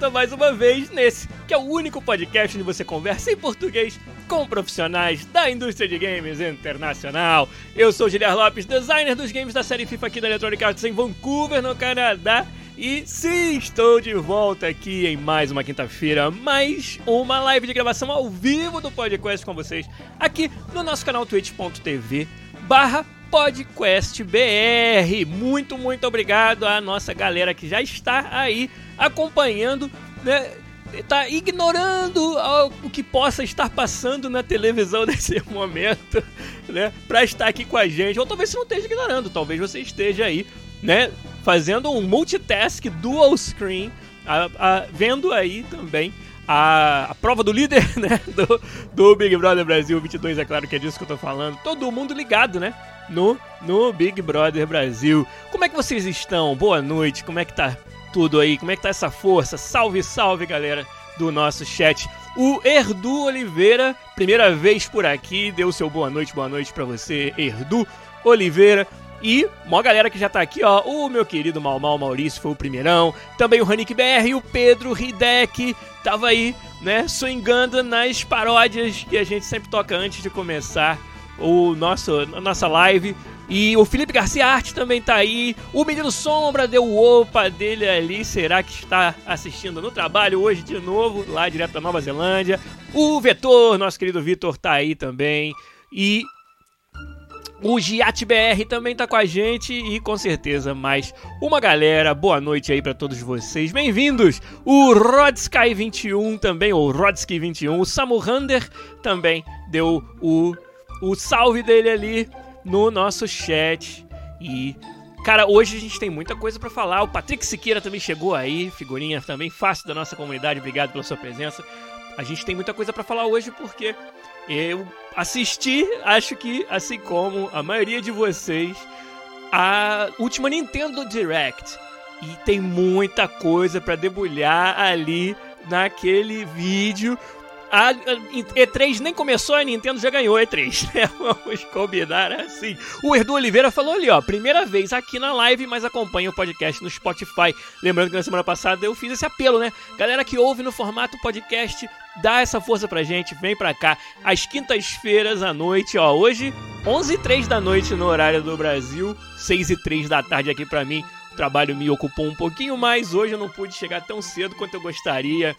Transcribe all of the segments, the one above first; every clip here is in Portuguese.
Volta mais uma vez nesse, que é o único podcast onde você conversa em português com profissionais da indústria de games internacional. Eu sou o Giliar Lopes, designer dos games da série FIFA aqui da Electronic Arts em Vancouver, no Canadá. E sim, estou de volta aqui em mais uma quinta-feira, mais uma live de gravação ao vivo do podcast com vocês, aqui no nosso canal twitch.tv barra podcastbr. Muito, muito obrigado à nossa galera que já está aí acompanhando, né? Tá ignorando o que possa estar passando na televisão nesse momento, né? Pra estar aqui com a gente. Ou talvez você não esteja ignorando, talvez você esteja aí né, fazendo um multitask dual screen, a, a, vendo aí também a, a, prova do líder, né, do, do, Big Brother Brasil 22, é claro que é disso que eu tô falando. Todo mundo ligado, né, no, no Big Brother Brasil. Como é que vocês estão? Boa noite, como é que tá tudo aí? Como é que tá essa força? Salve, salve, galera do nosso chat. O Erdu Oliveira, primeira vez por aqui, deu seu boa noite, boa noite para você, Erdu Oliveira. E uma galera que já tá aqui, ó. O meu querido Mal Mal Maurício foi o primeirão. Também o Hanik BR e o Pedro Hidek tava aí, né, swingando nas paródias que a gente sempre toca antes de começar o nosso, a nossa live. E o Felipe Garcia Arte também tá aí. O Menino Sombra deu o opa dele ali. Será que está assistindo no trabalho hoje de novo, lá direto da Nova Zelândia? O Vetor, nosso querido Vitor, tá aí também. E o Giat BR também tá com a gente e com certeza mais uma galera. Boa noite aí para todos vocês. Bem-vindos. O Rodsky 21 também, ou Rodsky 21, o Samu Rander também deu o o salve dele ali no nosso chat e Cara, hoje a gente tem muita coisa para falar. O Patrick Siqueira também chegou aí, figurinha também fácil da nossa comunidade. Obrigado pela sua presença. A gente tem muita coisa para falar hoje porque eu assisti, acho que assim como a maioria de vocês, a última Nintendo Direct. E tem muita coisa para debulhar ali naquele vídeo. A E3 nem começou, a Nintendo já ganhou a E3, né? Vamos combinar assim. O Erdu Oliveira falou ali, ó, primeira vez aqui na live, mas acompanha o podcast no Spotify. Lembrando que na semana passada eu fiz esse apelo, né? Galera que ouve no formato podcast, dá essa força pra gente, vem pra cá. Às quintas-feiras à noite, ó, hoje 11 e 3 da noite no horário do Brasil, 6 e 3 da tarde aqui pra mim. O trabalho me ocupou um pouquinho mais, hoje eu não pude chegar tão cedo quanto eu gostaria,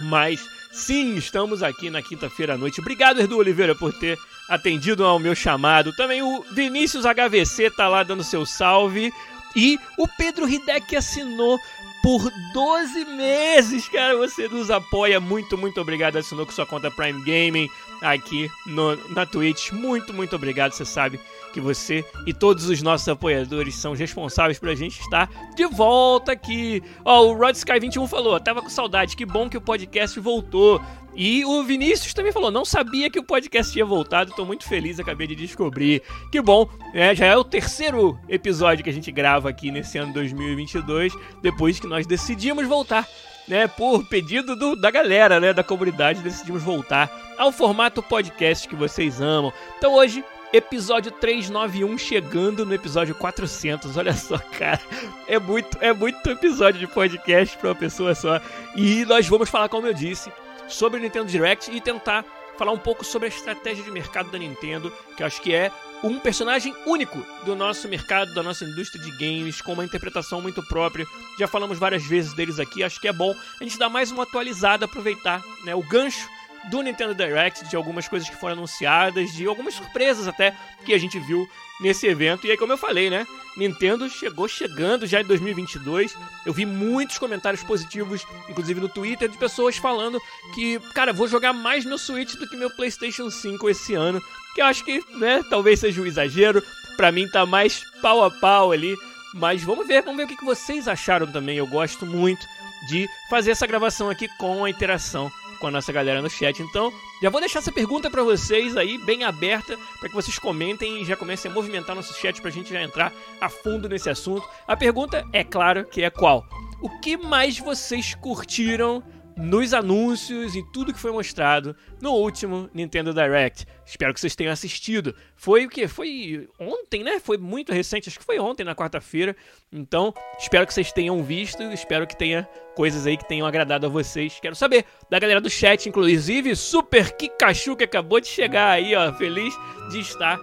mas Sim, estamos aqui na quinta-feira à noite. Obrigado, Erdu Oliveira, por ter atendido ao meu chamado. Também o Vinícius HVC tá lá dando seu salve. E o Pedro Hidek assinou por 12 meses, cara. Você nos apoia. Muito, muito obrigado. Assinou com sua conta Prime Gaming aqui no, na Twitch. Muito, muito obrigado. Você sabe que você e todos os nossos apoiadores são responsáveis pra gente estar de volta aqui. Ó, o Rod Sky 21 falou, tava com saudade, que bom que o podcast voltou. E o Vinícius também falou, não sabia que o podcast tinha voltado, tô muito feliz, acabei de descobrir. Que bom, né? Já é o terceiro episódio que a gente grava aqui nesse ano 2022, depois que nós decidimos voltar né, por pedido do, da galera, né, da comunidade, decidimos voltar ao formato podcast que vocês amam. Então hoje Episódio 391 chegando no episódio 400. Olha só, cara. É muito, é muito episódio de podcast para uma pessoa só. E nós vamos falar, como eu disse, sobre o Nintendo Direct e tentar falar um pouco sobre a estratégia de mercado da Nintendo, que eu acho que é um personagem único do nosso mercado, da nossa indústria de games, com uma interpretação muito própria. Já falamos várias vezes deles aqui, acho que é bom a gente dar mais uma atualizada, aproveitar né, o gancho do Nintendo Direct, de algumas coisas que foram anunciadas, de algumas surpresas até que a gente viu nesse evento. E aí, como eu falei, né? Nintendo chegou chegando já em 2022. Eu vi muitos comentários positivos, inclusive no Twitter, de pessoas falando que, cara, vou jogar mais meu Switch do que meu PlayStation 5 esse ano. Que eu acho que, né, talvez seja um exagero. Pra mim tá mais pau a pau ali. Mas vamos ver, vamos ver o que vocês acharam também. Eu gosto muito de fazer essa gravação aqui com a interação com a nossa galera no chat. Então, já vou deixar essa pergunta para vocês aí, bem aberta, para que vocês comentem e já comecem a movimentar nosso chat pra gente já entrar a fundo nesse assunto. A pergunta é claro que é qual? O que mais vocês curtiram nos anúncios e tudo que foi mostrado no último Nintendo Direct. Espero que vocês tenham assistido. Foi o que? Foi ontem, né? Foi muito recente, acho que foi ontem, na quarta-feira. Então, espero que vocês tenham visto, espero que tenha coisas aí que tenham agradado a vocês. Quero saber da galera do chat, inclusive, Super Kikachu, que acabou de chegar aí, ó, feliz de estar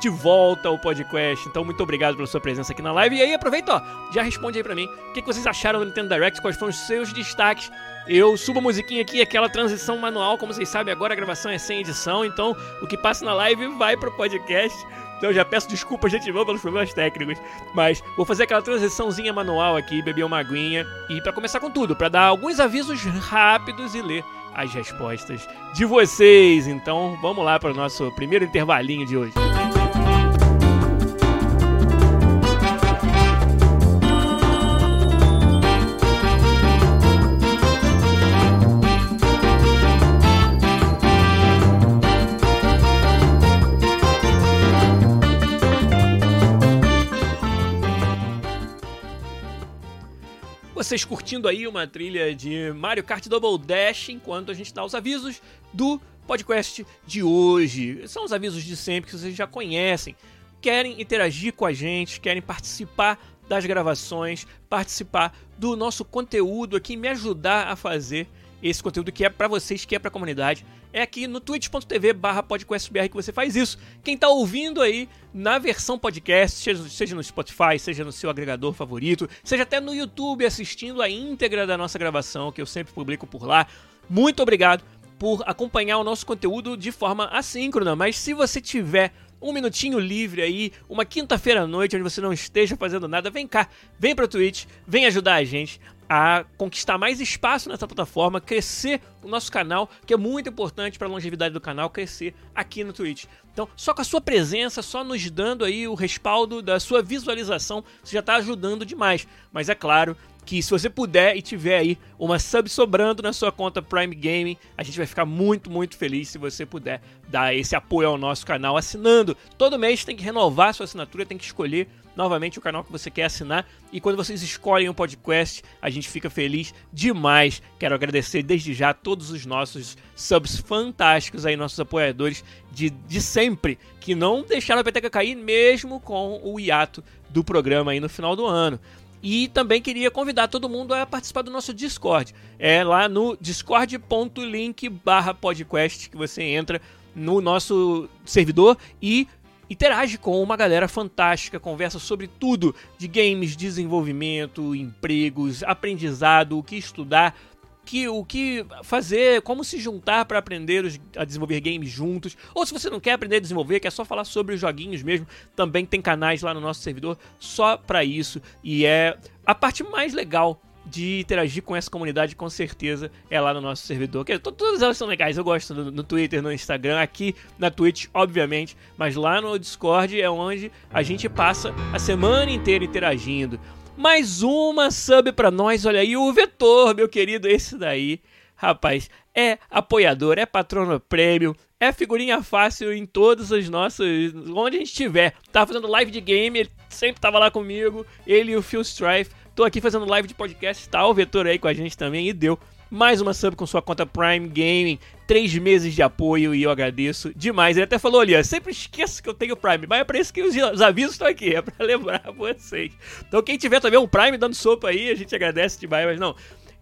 de volta ao podcast. Então, muito obrigado pela sua presença aqui na live. E aí, aproveita, ó, já responde aí pra mim. O que vocês acharam do Nintendo Direct? Quais foram os seus destaques? Eu subo a musiquinha aqui, aquela transição manual, como vocês sabem, agora a gravação é sem edição, então o que passa na live vai pro podcast. Então já peço desculpas de antemão pelos problemas técnicos, mas vou fazer aquela transiçãozinha manual aqui, beber uma aguinha e para começar com tudo, para dar alguns avisos rápidos e ler as respostas de vocês. Então vamos lá para o nosso primeiro intervalinho de hoje. Vocês curtindo aí uma trilha de Mario Kart Double Dash enquanto a gente dá os avisos do podcast de hoje. São os avisos de sempre que vocês já conhecem. Querem interagir com a gente, querem participar das gravações, participar do nosso conteúdo aqui, me ajudar a fazer esse conteúdo que é para vocês, que é para a comunidade. É aqui no twitch.tv barra podcastbr que você faz isso. Quem tá ouvindo aí na versão podcast, seja, seja no Spotify, seja no seu agregador favorito, seja até no YouTube assistindo a íntegra da nossa gravação, que eu sempre publico por lá. Muito obrigado por acompanhar o nosso conteúdo de forma assíncrona, mas se você tiver um minutinho livre aí, uma quinta-feira à noite, onde você não esteja fazendo nada, vem cá, vem pra Twitch, vem ajudar a gente a conquistar mais espaço nessa plataforma, crescer o nosso canal, que é muito importante para a longevidade do canal, crescer aqui no Twitch. Então, só com a sua presença, só nos dando aí o respaldo da sua visualização, você já está ajudando demais. Mas é claro que se você puder e tiver aí uma sub sobrando na sua conta Prime Gaming, a gente vai ficar muito, muito feliz se você puder dar esse apoio ao nosso canal assinando. Todo mês tem que renovar sua assinatura, tem que escolher novamente o canal que você quer assinar. E quando vocês escolhem o podcast, a gente fica feliz demais. Quero agradecer desde já todos os nossos subs fantásticos aí, nossos apoiadores de, de sempre, que não deixaram a peteca cair mesmo com o hiato do programa aí no final do ano. E também queria convidar todo mundo a participar do nosso Discord. É lá no discord.link barra podcast que você entra no nosso servidor e interage com uma galera fantástica, conversa sobre tudo de games, desenvolvimento, empregos, aprendizado, o que estudar, que, o que fazer, como se juntar para aprender os, a desenvolver games juntos. Ou se você não quer aprender a desenvolver, quer só falar sobre os joguinhos mesmo, também tem canais lá no nosso servidor só para isso. E é a parte mais legal de interagir com essa comunidade, com certeza, é lá no nosso servidor. Que, todas elas são legais, eu gosto no, no, Twitter, no Instagram, aqui na Twitch, obviamente, mas lá no Discord é onde a gente passa a semana inteira interagindo. Mais uma sub pra nós, olha aí, o Vetor, meu querido, esse daí, rapaz, é apoiador, é patrono prêmio, é figurinha fácil em todos os nossos. onde a gente estiver. Tava fazendo live de game, ele sempre tava lá comigo, ele e o Phil Strife Tô aqui fazendo live de podcast, tá o Vetor aí com a gente também e deu mais uma sub com sua conta Prime Gaming, três meses de apoio e eu agradeço demais. Ele até falou ali, ó, sempre esqueço que eu tenho Prime, mas é pra isso que os, os avisos estão aqui, é pra lembrar vocês. Então quem tiver também um Prime dando sopa aí, a gente agradece demais, mas não,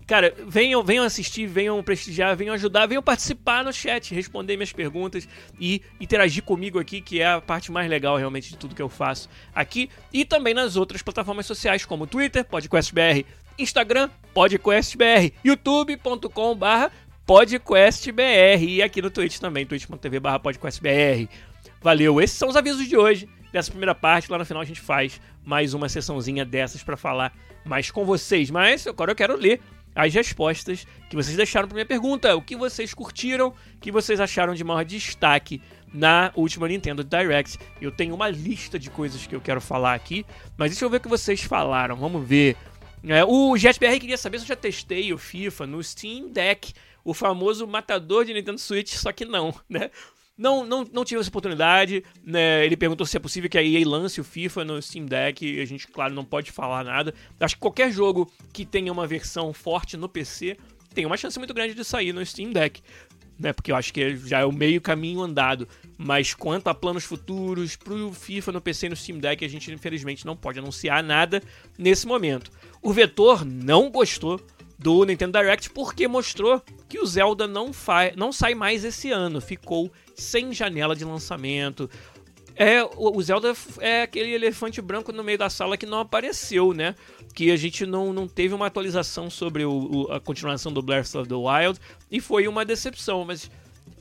Cara, venham, venham assistir, venham prestigiar, venham ajudar, venham participar no chat, responder minhas perguntas e interagir comigo aqui, que é a parte mais legal realmente de tudo que eu faço aqui. E também nas outras plataformas sociais, como Twitter, PodquestBR, Instagram, PodquestBR, youtube.com.br PodQuestBR e aqui no Twitch também, twitch.tv barra PodQuestBR. Valeu, esses são os avisos de hoje, dessa primeira parte, lá no final a gente faz mais uma sessãozinha dessas para falar mais com vocês, mas agora eu quero ler as respostas que vocês deixaram para minha pergunta, o que vocês curtiram, o que vocês acharam de maior destaque na última Nintendo Direct. Eu tenho uma lista de coisas que eu quero falar aqui, mas deixa eu ver o que vocês falaram. Vamos ver. É, o JetBR queria saber se eu já testei o FIFA no Steam Deck, o famoso matador de Nintendo Switch, só que não, né? Não, não, não tive essa oportunidade. Né? Ele perguntou se é possível que a EA lance o FIFA no Steam Deck. A gente, claro, não pode falar nada. Acho que qualquer jogo que tenha uma versão forte no PC tem uma chance muito grande de sair no Steam Deck né? Porque eu acho que já é o meio caminho andado. Mas quanto a planos futuros pro FIFA no PC e no Steam Deck, a gente infelizmente não pode anunciar nada nesse momento. O Vetor não gostou do Nintendo Direct porque mostrou que o Zelda não, não sai mais esse ano, ficou sem janela de lançamento. É, o Zelda é aquele elefante branco no meio da sala que não apareceu, né? Que a gente não, não teve uma atualização sobre o, o, a continuação do Breath of the Wild e foi uma decepção, mas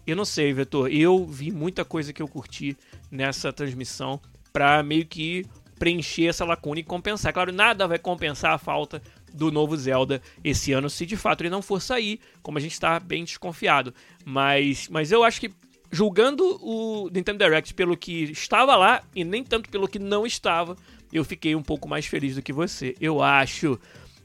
eu não sei, Vetor. Eu vi muita coisa que eu curti nessa transmissão pra meio que preencher essa lacuna e compensar. Claro, nada vai compensar a falta do novo Zelda esse ano, se de fato ele não for sair, como a gente está bem desconfiado. Mas, mas eu acho que julgando o Nintendo Direct pelo que estava lá e nem tanto pelo que não estava, eu fiquei um pouco mais feliz do que você, eu acho.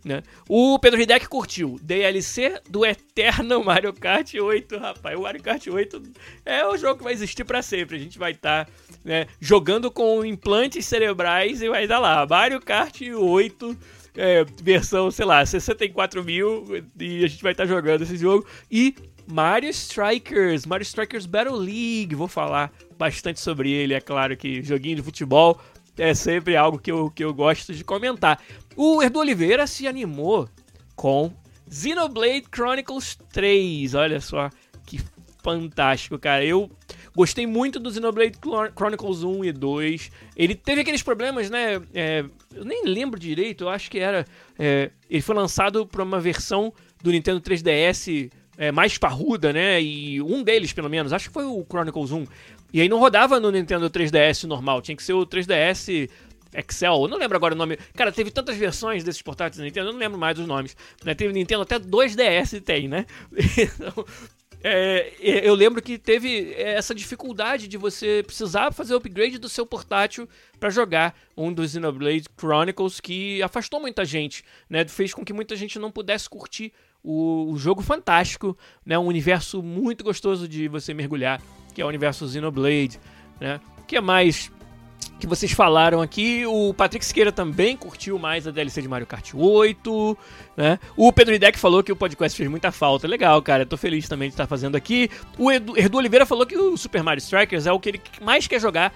Né? O Pedro Hideck curtiu DLC do eterno Mario Kart 8, rapaz. O Mario Kart 8 é o jogo que vai existir para sempre. A gente vai estar tá, né, jogando com implantes cerebrais e vai dar lá. Mario Kart 8, é, versão, sei lá, 64 mil, e a gente vai estar tá jogando esse jogo. E Mario Strikers, Mario Strikers Battle League. Vou falar bastante sobre ele, é claro que joguinho de futebol é sempre algo que eu, que eu gosto de comentar. O Erdo Oliveira se animou com Xenoblade Chronicles 3. Olha só que fantástico, cara. Eu gostei muito do Xenoblade Chronicles 1 e 2. Ele teve aqueles problemas, né? É, eu nem lembro direito, eu acho que era. É, ele foi lançado para uma versão do Nintendo 3DS é, mais parruda, né? E um deles, pelo menos, acho que foi o Chronicles 1. E aí não rodava no Nintendo 3DS normal, tinha que ser o 3DS Excel, eu não lembro agora o nome. Cara, teve tantas versões desses portáteis da Nintendo, eu não lembro mais dos nomes. Né? Teve Nintendo até 2DS tem, né? Então, é, eu lembro que teve essa dificuldade de você precisar fazer o upgrade do seu portátil para jogar um dos Xenoblade Chronicles que afastou muita gente, né? Fez com que muita gente não pudesse curtir o, o jogo fantástico, né? Um universo muito gostoso de você mergulhar, que é o universo Xenoblade, né? Que é mais que vocês falaram aqui. O Patrick Siqueira também curtiu mais a DLC de Mario Kart 8, né? O Pedro Hideck falou que o podcast fez muita falta. Legal, cara. Eu tô feliz também de estar fazendo aqui. O Edu, Edu Oliveira falou que o Super Mario Strikers é o que ele mais quer jogar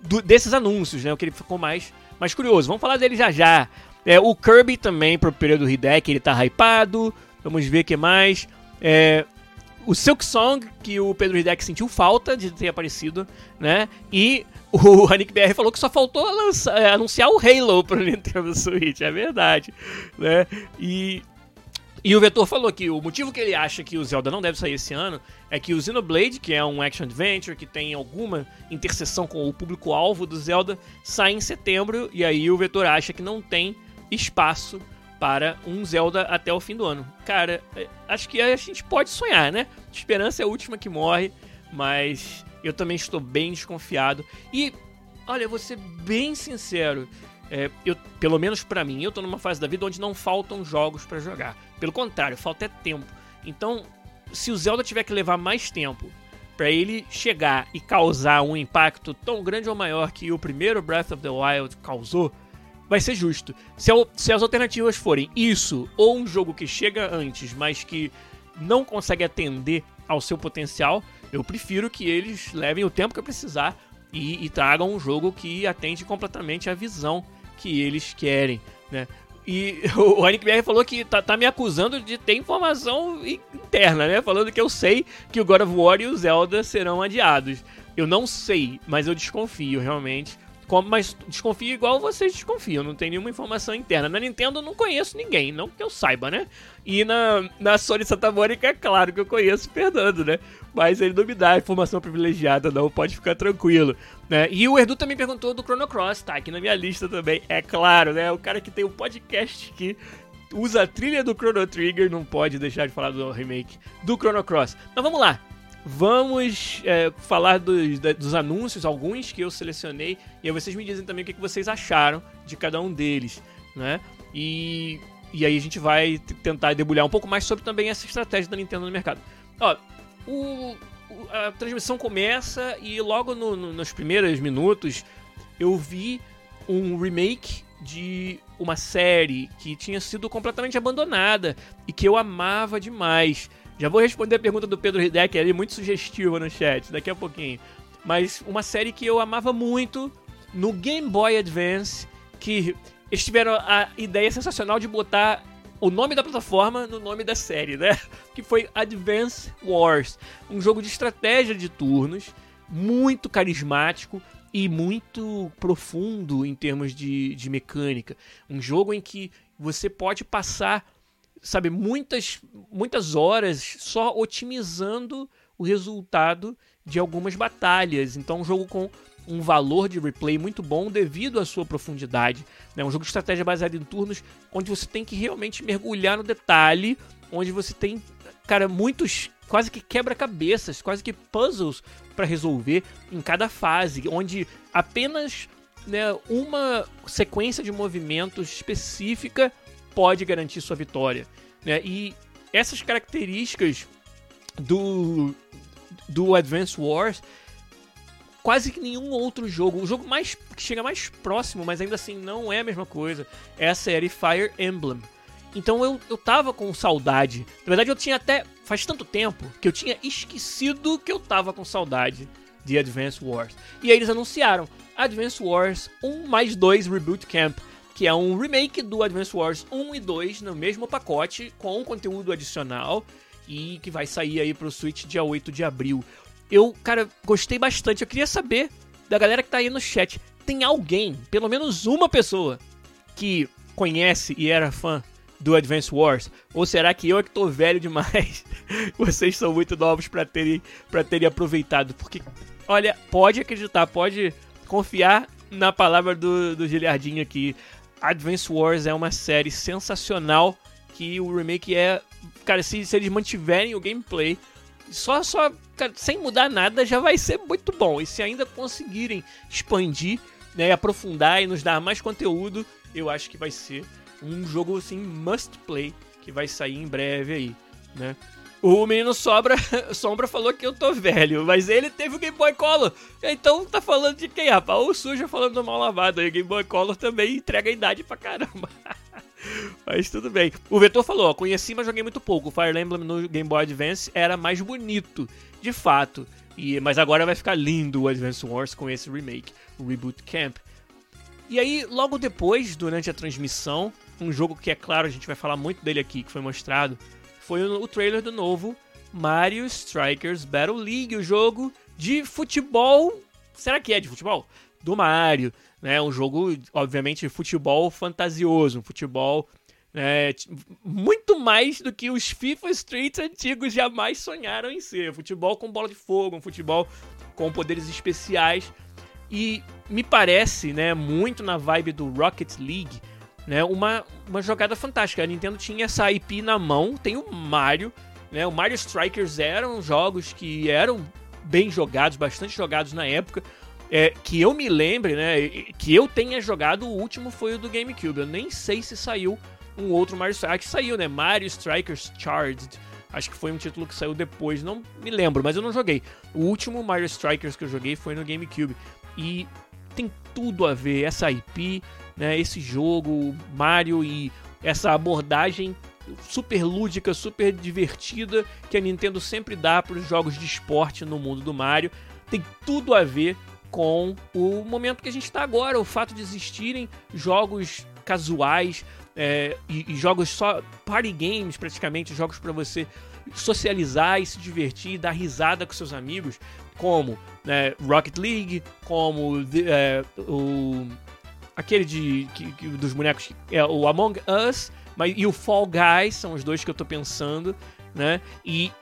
do, desses anúncios, né? O que ele ficou mais, mais curioso. Vamos falar dele já já. É, o Kirby também, pro período Hideck, ele tá hypado. Vamos ver o que mais. É, o Silk Song, que o Pedro Hideck sentiu falta de ter aparecido, né? E o Hanik BR falou que só faltou lançar, é, anunciar o Halo pro Nintendo Switch, é verdade, né? E, e o Vetor falou que o motivo que ele acha que o Zelda não deve sair esse ano é que o Xenoblade, que é um action adventure que tem alguma interseção com o público-alvo do Zelda, sai em setembro e aí o Vetor acha que não tem espaço para um Zelda até o fim do ano. Cara, é, acho que a gente pode sonhar, né? esperança é a última que morre, mas eu também estou bem desconfiado. E, olha, vou ser bem sincero. É, eu, pelo menos para mim, eu tô numa fase da vida onde não faltam jogos para jogar. Pelo contrário, falta é tempo. Então, se o Zelda tiver que levar mais tempo para ele chegar e causar um impacto tão grande ou maior que o primeiro Breath of the Wild causou, vai ser justo. Se, se as alternativas forem isso, ou um jogo que chega antes, mas que não consegue atender ao seu potencial, eu prefiro que eles levem o tempo que precisar e, e tragam um jogo que atende completamente à visão que eles querem, né? E o Anik BR falou que tá, tá, me acusando de ter informação interna, né? Falando que eu sei que o God of War e o Zelda serão adiados. Eu não sei, mas eu desconfio realmente Como, mas desconfio igual vocês desconfiam, não tem nenhuma informação interna. Na Nintendo eu não conheço ninguém, não que eu saiba, né? E na, na Sony Santa Mônica é claro que eu conheço o Fernando, né? Mas ele não me dá informação privilegiada, não, pode ficar tranquilo. Né? E o Erdu também perguntou do Chrono Cross, tá aqui na minha lista também, é claro, né? O cara que tem um podcast que usa a trilha do Chrono Trigger, não pode deixar de falar do remake do Chrono Cross. Então vamos lá, Vamos é, falar dos, dos, anúncios, alguns que eu selecionei, e aí vocês me dizem também o que vocês acharam de cada um deles, né? E, e aí a gente vai tentar debulhar um pouco mais sobre também essa estratégia da Nintendo no mercado. Ó, o, a transmissão começa e logo no, no, nos primeiros minutos eu vi um remake de uma série que tinha sido completamente abandonada e que eu amava demais. Já vou responder a pergunta do Pedro Hideck ali, muito sugestiva no chat, daqui a pouquinho. Mas uma série que eu amava muito no Game Boy Advance, que eles tiveram a ideia sensacional de botar o nome da plataforma no nome da série, né? Que foi Advance Wars, um jogo de estratégia de turnos, muito carismático e muito profundo em termos de, de mecânica. Um jogo em que você pode passar sabe, muitas, muitas horas só otimizando o resultado de algumas batalhas. Então, um jogo com um valor de replay muito bom devido à sua profundidade. É né? um jogo de estratégia baseado em turnos, onde você tem que realmente mergulhar no detalhe, onde você tem, cara, muitos quase que quebra-cabeças, quase que puzzles para resolver em cada fase, onde apenas né, uma sequência de movimentos específica pode garantir sua vitória. Né? E essas características do, do Advance Wars quase que nenhum outro jogo. O jogo mais que chega mais próximo, mas ainda assim não é a mesma coisa, é a série Fire Emblem. Então eu, eu tava com saudade. Na verdade, eu tinha até. Faz tanto tempo que eu tinha esquecido que eu tava com saudade de Advance Wars. E aí eles anunciaram Advance Wars 1 mais 2 Reboot Camp que é um remake do Advance Wars 1 e 2 no mesmo pacote, com conteúdo adicional, e que vai sair aí pro Switch dia 8 de abril. Eu, cara, gostei bastante. Eu queria saber da galera que tá aí no chat, tem alguém, pelo menos uma pessoa, que conhece e era fã do Advance Wars? Ou será que eu é que tô velho demais? Vocês são muito novos para terem, terem aproveitado. Porque, olha, pode acreditar, pode confiar na palavra do, do Giliardinho aqui. Advance Wars é uma série sensacional que o remake é, cara, se, se eles mantiverem o gameplay só só cara, sem mudar nada já vai ser muito bom. E se ainda conseguirem expandir, né, aprofundar e nos dar mais conteúdo, eu acho que vai ser um jogo assim must play que vai sair em breve aí, né? O menino Sobra, Sombra falou que eu tô velho, mas ele teve o Game Boy Color. Então tá falando de quem, rapaz? O Suja falando do mal lavado aí. O Game Boy Color também entrega a idade pra caramba. mas tudo bem. O Vetor falou, ó, conheci, mas joguei muito pouco. O Fire Emblem no Game Boy Advance era mais bonito, de fato. E, mas agora vai ficar lindo o Advance Wars com esse remake, o Reboot Camp. E aí, logo depois, durante a transmissão, um jogo que é claro, a gente vai falar muito dele aqui, que foi mostrado, foi o, trailer do novo Mario Strikers Battle League, o jogo de futebol. Será que é de futebol? Do Mario, né? Um jogo, obviamente, de futebol fantasioso, um futebol né, muito mais do que os FIFA Streets antigos jamais sonharam em ser. Futebol com bola de fogo, um futebol com poderes especiais. E me parece, né, muito na vibe do Rocket League, né? Uma, uma jogada fantástica. A Nintendo tinha essa IP na mão, tem o Mario, né? O Mario Strikers eram jogos que eram bem jogados, bastante jogados na época. É, que eu me lembre, né? Que eu tenha jogado, o último foi o do GameCube. Eu nem sei se saiu um outro Mario Strikers. Ah, que saiu, né? Mario Strikers Charged. Acho que foi um título que saiu depois, não me lembro, mas eu não joguei. O último Mario Strikers que eu joguei foi no GameCube. E tem tudo a ver essa IP, né, esse jogo, Mario e essa abordagem super lúdica, super divertida que a Nintendo sempre dá para os jogos de esporte no mundo do Mario. Tem tudo a ver com o momento que a gente está agora, o fato de existirem jogos casuais, é, e, e, jogos só party games praticamente, jogos para você socializar e se divertir, dar risada com seus amigos, como né, Rocket League, como é, o aquele de que, que, dos bonecos é o Among Us, mas e o Fall Guys são os dois que eu tô pensando, né? E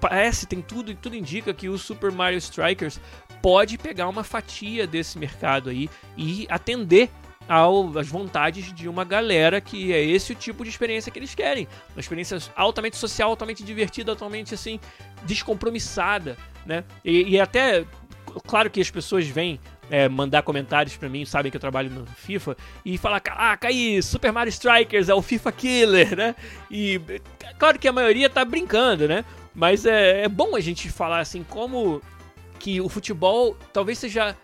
parece tem tudo e tudo indica que o Super Mario Strikers pode pegar uma fatia desse mercado aí e atender ao, às vontades de uma galera que é esse o tipo de experiência que eles querem. Uma experiência altamente social, altamente divertida, altamente assim, descompromissada, né? E, e até, claro que as pessoas vêm é, mandar comentários para mim, sabem que eu trabalho no FIFA, e falar, caraca, aí, Super Mario Strikers é o FIFA Killer, né? E claro que a maioria tá brincando, né? Mas é, é bom a gente falar assim, como que o futebol talvez seja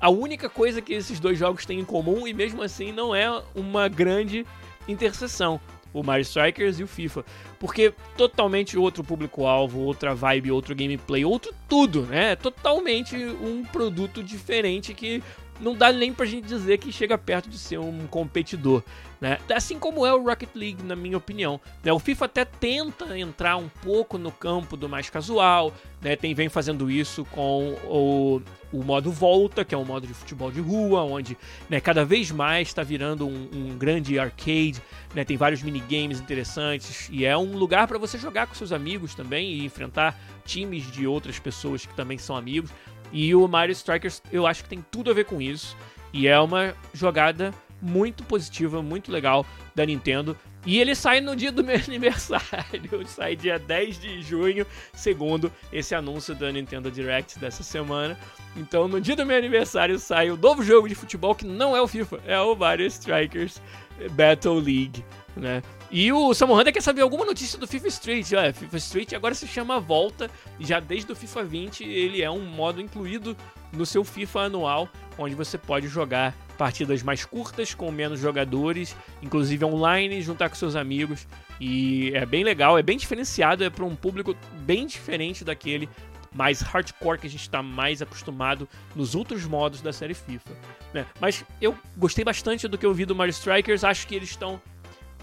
a única coisa que esses dois jogos têm em comum e mesmo assim não é uma grande interseção. O Mario Strikers e o FIFA. Porque totalmente outro público-alvo, outra vibe, outro gameplay, outro tudo, né? Totalmente um produto diferente que não dá nem pra gente dizer que chega perto de ser um competidor. Né? Assim como é o Rocket League, na minha opinião. Né? O FIFA até tenta entrar um pouco no campo do mais casual, né? Tem, vem fazendo isso com o, o modo Volta, que é um modo de futebol de rua, onde né, cada vez mais está virando um, um, grande arcade, né? tem vários minigames interessantes e é um lugar para você jogar com seus amigos também e enfrentar times de outras pessoas que também são amigos. E o Mario Strikers eu acho que tem tudo a ver com isso e é uma jogada muito positiva, muito legal da Nintendo. E ele sai no dia do meu aniversário, sai dia 10 de junho, segundo esse anúncio da Nintendo Direct dessa semana. Então, no dia do meu aniversário sai o novo jogo de futebol que não é o FIFA, é o Mario Strikers Battle League, né? E o Samuel Hunter quer saber alguma notícia do FIFA Street. Olha, FIFA Street agora se chama Volta, já desde o FIFA 20 ele é um modo incluído no seu FIFA anual, onde você pode jogar partidas mais curtas com menos jogadores, inclusive online, juntar com seus amigos. E é bem legal, é bem diferenciado, é para um público bem diferente daquele mais hardcore que a gente está mais acostumado nos outros modos da série FIFA. Né? Mas eu gostei bastante do que eu vi do Mario Strikers, acho que eles estão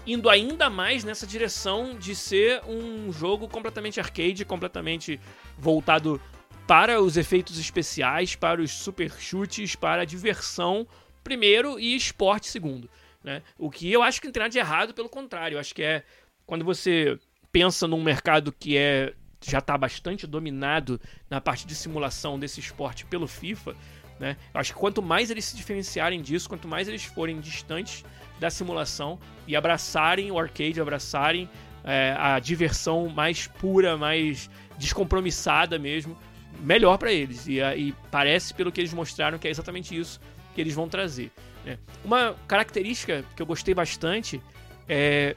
indo ainda mais nessa direção de ser um jogo completamente arcade, completamente voltado para os efeitos especiais, para os super chutes, para a diversão primeiro e esporte segundo. Né? O que eu acho que não tem nada de errado, pelo contrário, eu acho que é quando você pensa num mercado que é já está bastante dominado na parte de simulação desse esporte pelo FIFA, né? Eu acho que quanto mais eles se diferenciarem disso, quanto mais eles forem distantes da simulação e abraçarem o arcade, abraçarem é, a diversão mais pura, mais descompromissada mesmo, melhor para eles. E, e parece, pelo que eles mostraram, que é exatamente isso que eles vão trazer. Né? Uma característica que eu gostei bastante é,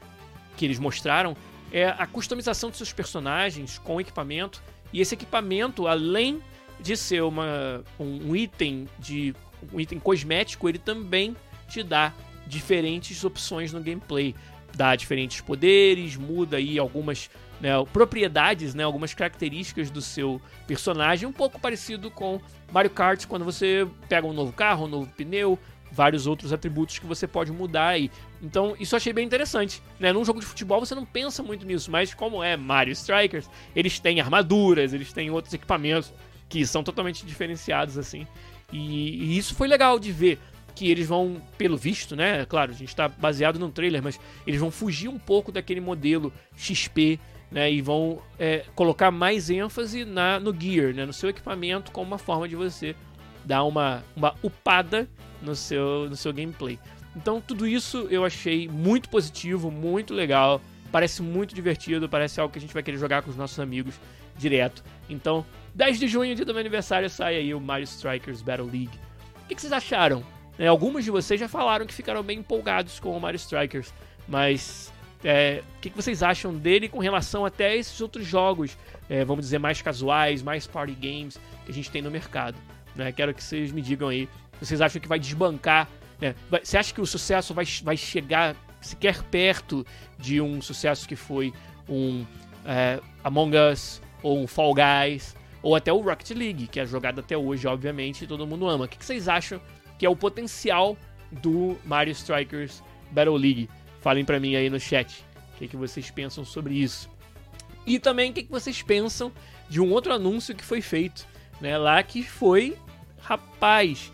que eles mostraram é a customização de seus personagens com equipamento. E esse equipamento, além de ser uma, um, um item de um item cosmético, ele também te dá diferentes opções no gameplay. Dá diferentes poderes, muda aí algumas né, propriedades, né, algumas características do seu personagem, um pouco parecido com Mario Kart, quando você pega um novo carro, um novo pneu, vários outros atributos que você pode mudar aí. Então, isso eu achei bem interessante. Né? Num jogo de futebol você não pensa muito nisso, mas como é Mario Strikers, eles têm armaduras, eles têm outros equipamentos que são totalmente diferenciados assim. E, e isso foi legal de ver que eles vão, pelo visto, né? Claro, a gente está baseado no trailer, mas eles vão fugir um pouco daquele modelo XP né, e vão é, colocar mais ênfase na, no gear, né, no seu equipamento, como uma forma de você dar uma, uma upada no seu, no seu gameplay. Então, tudo isso eu achei muito positivo, muito legal, parece muito divertido, parece algo que a gente vai querer jogar com os nossos amigos direto. Então, 10 de junho, dia do meu aniversário, sai aí o Mario Strikers Battle League. O que, que vocês acharam? É, alguns de vocês já falaram que ficaram bem empolgados com o Mario Strikers, mas é, o que, vocês acham dele com relação até a esses outros jogos, é, vamos dizer, mais casuais, mais party games que a gente tem no mercado? Né? Quero que vocês me digam aí. Vocês acham que vai desbancar? Né? Você acha que o sucesso vai, vai chegar sequer perto de um sucesso que foi um é, Among Us ou um Fall Guys ou até o Rocket League, que é jogado até hoje, obviamente, e todo mundo ama. O que vocês acham que é o potencial do Mario Strikers Battle League? Falem para mim aí no chat o que, que vocês pensam sobre isso. E também o que, que vocês pensam de um outro anúncio que foi feito, né? Lá que foi, rapaz,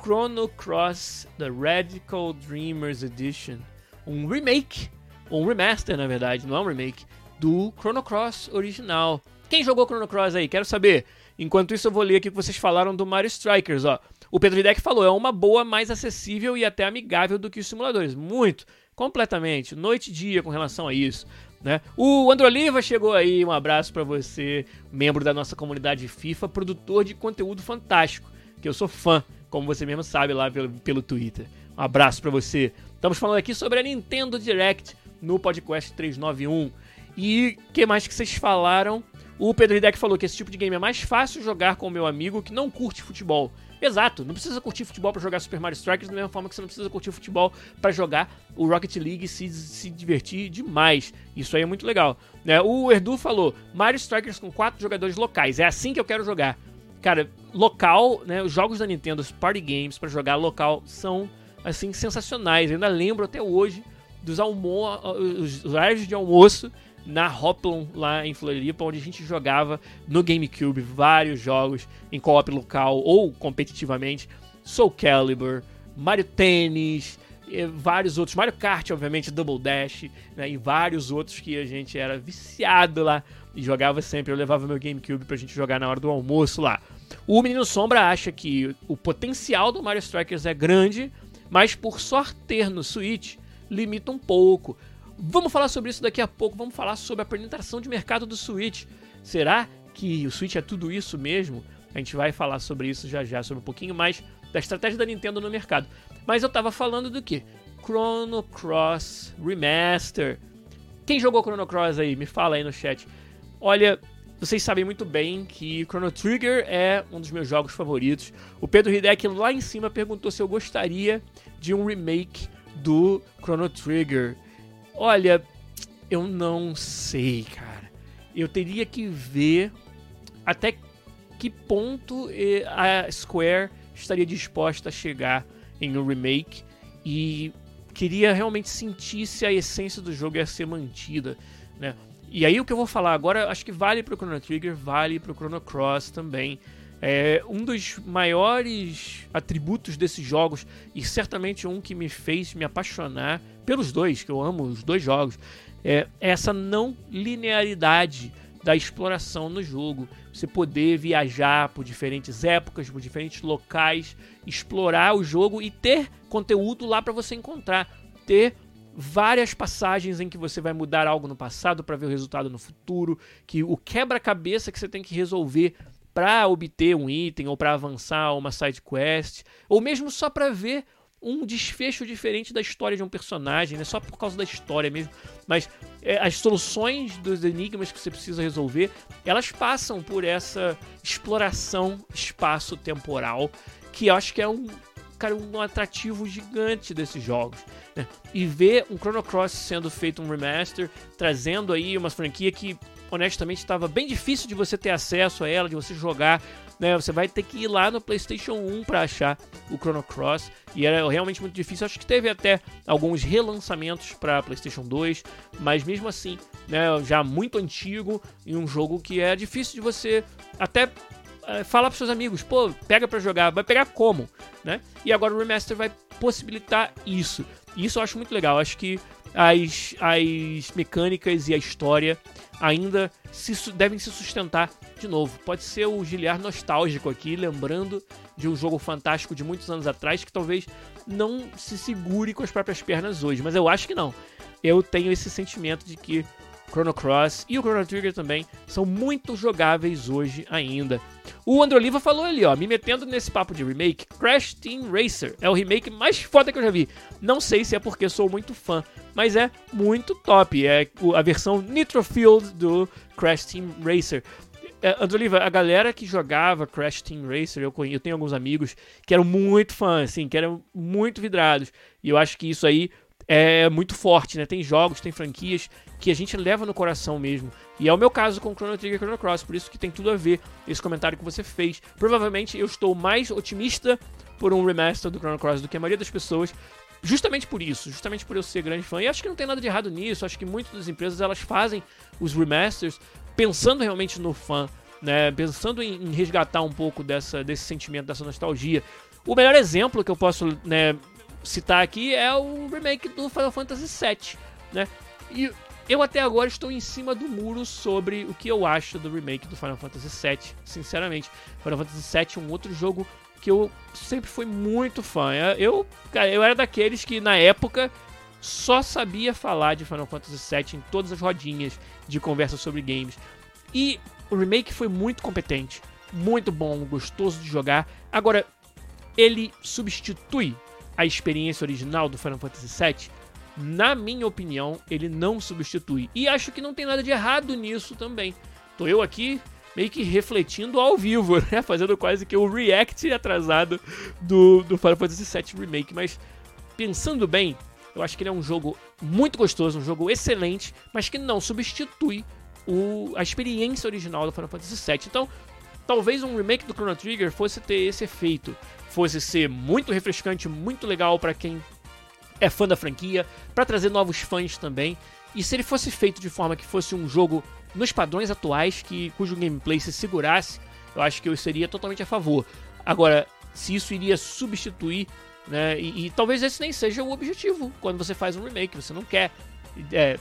Chrono Cross The Radical Dreamers Edition, um remake, um remaster na verdade, não é um remake, do Chrono Cross original. Quem jogou Chrono Cross aí? Quero saber. Enquanto isso, eu vou ler aqui o que vocês falaram do Mario Strikers, ó. O Pedro Videk falou, é uma boa, mais acessível e até amigável do que os simuladores. Muito, completamente, noite e dia com relação a isso. Né? O Andro Oliva chegou aí, um abraço para você, membro da nossa comunidade FIFA, produtor de conteúdo fantástico, que eu sou fã, como você mesmo sabe lá pelo, pelo Twitter. Um abraço para você. Estamos falando aqui sobre a Nintendo Direct no podcast 391. E que mais que vocês falaram? O Pedro Hidek falou que esse tipo de game é mais fácil jogar com o meu amigo que não curte futebol. Exato, não precisa curtir futebol para jogar Super Mario Strikers da mesma forma que você não precisa curtir futebol para jogar o Rocket League e se, se divertir demais. Isso aí é muito legal. Né? O Erdu falou: Mario Strikers com quatro jogadores locais. É assim que eu quero jogar. Cara, local, né? Os jogos da Nintendo, os party games para jogar local são assim sensacionais. Eu ainda lembro até hoje dos almo os horários de almoço na Hoplon, lá em Floripa, onde a gente jogava no GameCube vários jogos em co-op local ou competitivamente. Soul Calibur, Mario Tennis, vários outros, Mario Kart, obviamente, Double Dash, né, e vários outros que a gente era viciado lá e jogava sempre. Eu levava meu GameCube pra gente jogar na hora do almoço lá. O Menino Sombra acha que o potencial do Mario Strikers é grande, mas por só ter no Switch, limita um pouco. Vamos falar sobre isso daqui a pouco. Vamos falar sobre a penetração de mercado do Switch. Será que o Switch é tudo isso mesmo? A gente vai falar sobre isso já já, sobre um pouquinho mais da estratégia da Nintendo no mercado. Mas eu tava falando do que? Chrono Cross Remaster. Quem jogou Chrono Cross aí? Me fala aí no chat. Olha, vocês sabem muito bem que Chrono Trigger é um dos meus jogos favoritos. O Pedro Hideki lá em cima perguntou se eu gostaria de um remake do Chrono Trigger. Olha, eu não sei, cara. Eu teria que ver até que ponto a Square estaria disposta a chegar em um remake e queria realmente sentir se a essência do jogo ia ser mantida, né? E aí o que eu vou falar agora, acho que vale pro Chrono Trigger, vale pro Chrono Cross também. É um dos maiores atributos desses jogos e certamente um que me fez me apaixonar pelos dois, que eu amo os dois jogos, é essa não linearidade da exploração no jogo. Você poder viajar por diferentes épocas, por diferentes locais, explorar o jogo e ter conteúdo lá para você encontrar, ter várias passagens em que você vai mudar algo no passado para ver o resultado no futuro, que o quebra-cabeça que você tem que resolver para obter um item ou para avançar uma side quest, ou mesmo só para ver um desfecho diferente da história de um personagem, né? Só por causa da história mesmo. Mas é, as soluções dos enigmas que você precisa resolver, elas passam por essa exploração espaço-temporal, que eu acho que é um, cara, um atrativo gigante desses jogos. Né? E ver um Chrono Cross sendo feito um remaster, trazendo aí uma franquia que honestamente estava bem difícil de você ter acesso a ela, de você jogar. Né? Você vai ter que ir lá no PlayStation 1 para achar o Chrono Cross e era realmente muito difícil. Acho que teve até alguns relançamentos para PlayStation 2, mas mesmo assim, né, já muito antigo e um jogo que é difícil de você até é, falar para seus amigos, pô, pega para jogar, vai pegar como, né? E agora o remaster vai possibilitar isso. Isso eu acho muito legal. Acho que as, as mecânicas e a história ainda se, devem se sustentar de novo. Pode ser o Giliar nostálgico aqui, lembrando de um jogo fantástico de muitos anos atrás que talvez não se segure com as próprias pernas hoje, mas eu acho que não. Eu tenho esse sentimento de que Chrono Cross e o Chrono Trigger também são muito jogáveis hoje ainda. O André Oliva falou ali, ó, me metendo nesse papo de remake, Crash Team Racer é o remake mais foda que eu já vi. Não sei se é porque sou muito fã, mas é muito top. É a versão Nitro Field do Crash Team Racer. É, André Oliva, a galera que jogava Crash Team Racer, eu, eu tenho alguns amigos que eram muito fãs, assim, que eram muito vidrados. E eu acho que isso aí é muito forte, né? Tem jogos, tem franquias que a gente leva no coração mesmo. E é o meu caso com Chrono Trigger e Chrono Cross, por isso que tem tudo a ver esse comentário que você fez. Provavelmente eu estou mais otimista por um remaster do Chrono Cross do que a maioria das pessoas. justamente por isso, justamente por eu ser grande fã. E acho que não tem nada de errado nisso. Acho que muitas das empresas elas fazem os remasters pensando realmente no fã, né? Pensando em, em resgatar um pouco dessa, desse sentimento, dessa nostalgia. O melhor exemplo que eu posso né, citar aqui é o remake do Final Fantasy VII, né? E eu até agora estou em cima do muro sobre o que eu acho do remake do Final Fantasy VII, sinceramente. Final Fantasy VII é um outro jogo que eu sempre fui muito fã. Eu, cara, eu era daqueles que na época só sabia falar de Final Fantasy VII em todas as rodinhas de conversa sobre games. E o remake foi muito competente, muito bom, gostoso de jogar. Agora, ele substitui a experiência original do Final Fantasy VII? Na minha opinião, ele não substitui. E acho que não tem nada de errado nisso também. Tô eu aqui meio que refletindo ao vivo, né? Fazendo quase que o react atrasado do, do Final Fantasy VII Remake. Mas pensando bem, eu acho que ele é um jogo muito gostoso, um jogo excelente, mas que não substitui o, a experiência original do Final Fantasy VII. Então, talvez um remake do Chrono Trigger fosse ter esse efeito, fosse ser muito refrescante, muito legal para quem é fã da franquia, para trazer novos fãs também. E se ele fosse feito de forma que fosse um jogo nos padrões atuais, que cujo gameplay se segurasse, eu acho que eu seria totalmente a favor. Agora, se isso iria substituir, né? E, e talvez esse nem seja o objetivo quando você faz um remake. Você não quer é,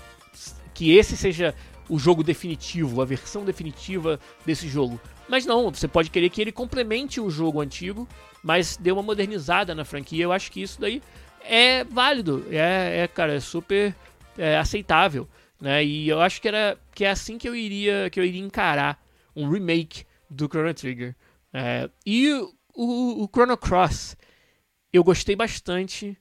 que esse seja o jogo definitivo, a versão definitiva desse jogo. Mas não, você pode querer que ele complemente o jogo antigo, mas dê uma modernizada na franquia. Eu acho que isso daí é válido, é, é cara, é super é, aceitável. Né? E eu acho que era que é assim que eu iria que eu iria encarar um remake do Chrono Trigger. É, e o, o, o, Chrono Cross, eu gostei bastante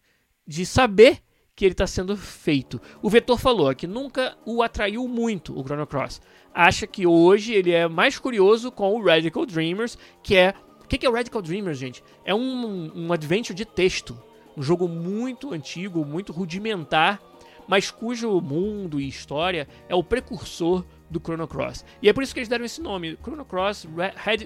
de saber que ele está sendo feito. O Vetor falou que nunca o atraiu muito o Chrono Cross. Acha que hoje ele é mais curioso com o Radical Dreamers, que é o que, que é o Radical Dreamers, gente? É um, um adventure de texto, um jogo muito antigo, muito rudimentar mas cujo mundo e história é o precursor do Chrono Cross. E é por isso que eles deram esse nome, Chrono Cross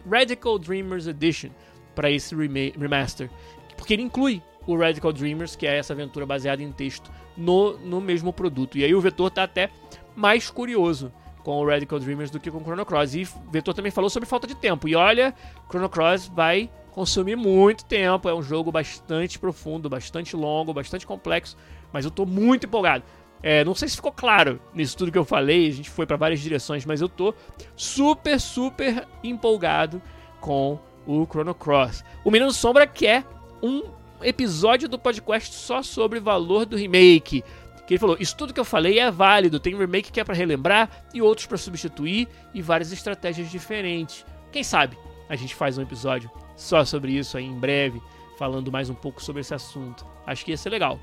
Radical Dreamers Edition, para esse remaster. Porque ele inclui o Radical Dreamers, que é essa aventura baseada em texto, no, no mesmo produto. E aí o Vetor está até mais curioso com o Radical Dreamers do que com o Chrono Cross. E o Vetor também falou sobre falta de tempo. E olha, Chrono Cross vai consumir muito tempo. É um jogo bastante profundo, bastante longo, bastante complexo mas eu tô muito empolgado. É, não sei se ficou claro nisso tudo que eu falei, a gente foi para várias direções, mas eu tô super, super empolgado com o Chrono Cross. O Menino Sombra quer um episódio do podcast só sobre o valor do remake. Que ele falou: Isso tudo que eu falei é válido. Tem um remake que é para relembrar e outros para substituir e várias estratégias diferentes. Quem sabe a gente faz um episódio só sobre isso aí em breve, falando mais um pouco sobre esse assunto. Acho que ia ser legal.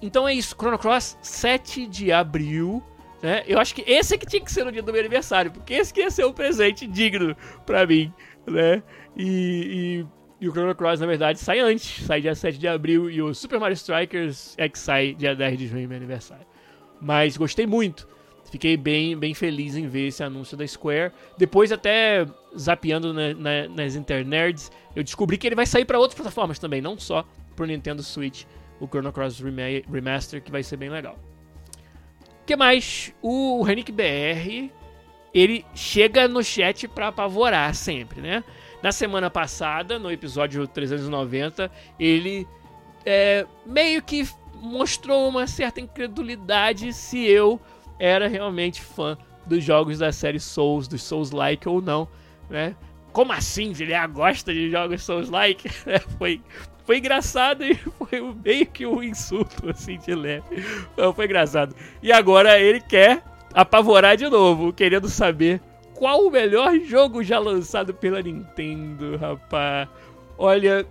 Então é isso, Chrono Cross, 7 de abril. Né? Eu acho que esse é que tinha que ser o dia do meu aniversário, porque esse que ia ser um presente digno pra mim, né? E, e, e, o Chrono Cross, na verdade, sai antes, sai dia 7 de abril, e o Super Mario Strikers é que sai dia 10 de junho, meu aniversário. Mas gostei muito. Fiquei bem, bem feliz em ver esse anúncio da Square. Depois, até zapeando na, na, nas internets, eu descobri que ele vai sair para outras plataformas também, não só pro Nintendo Switch o Chrono Cross Remaster, que vai ser bem legal. O que mais? O Renick BR, ele chega no chat para apavorar sempre, né? Na semana passada, no episódio 390, ele é, meio que mostrou uma certa incredulidade se eu era realmente fã dos jogos da série Souls, dos Souls-like ou não, né? Como assim? Ele gosta de jogos Souls-like? foi, foi engraçado e foi meio que um insulto, assim, de leve. Foi engraçado. E agora ele quer apavorar de novo, querendo saber qual o melhor jogo já lançado pela Nintendo, rapaz. Olha,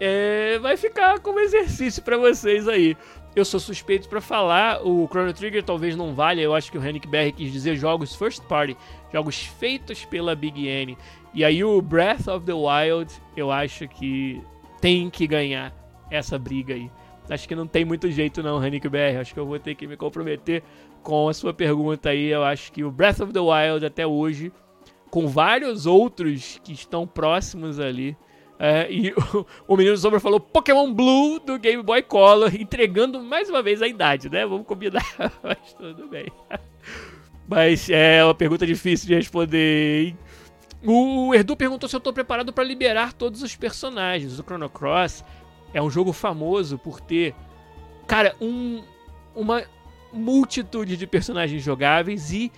é, vai ficar como exercício para vocês aí. Eu sou suspeito para falar, o Chrono Trigger talvez não valha, eu acho que o Henrik Berg quis dizer jogos first party, jogos feitos pela Big N. E aí o Breath of the Wild, eu acho que tem que ganhar essa briga aí. Acho que não tem muito jeito não, Hanik BR. Acho que eu vou ter que me comprometer com a sua pergunta aí. Eu acho que o Breath of the Wild até hoje, com vários outros que estão próximos ali, É, e o, o menino Sombra falou Pokémon Blue do Game Boy Color, entregando mais uma vez a idade, né? Vamos combinar, mas tudo bem. Mas é uma pergunta difícil de responder, hein? O Erdu perguntou se eu tô preparado para liberar todos os personagens. O Chrono Cross é um jogo famoso por ter, cara, um, uma multitude de personagens jogáveis e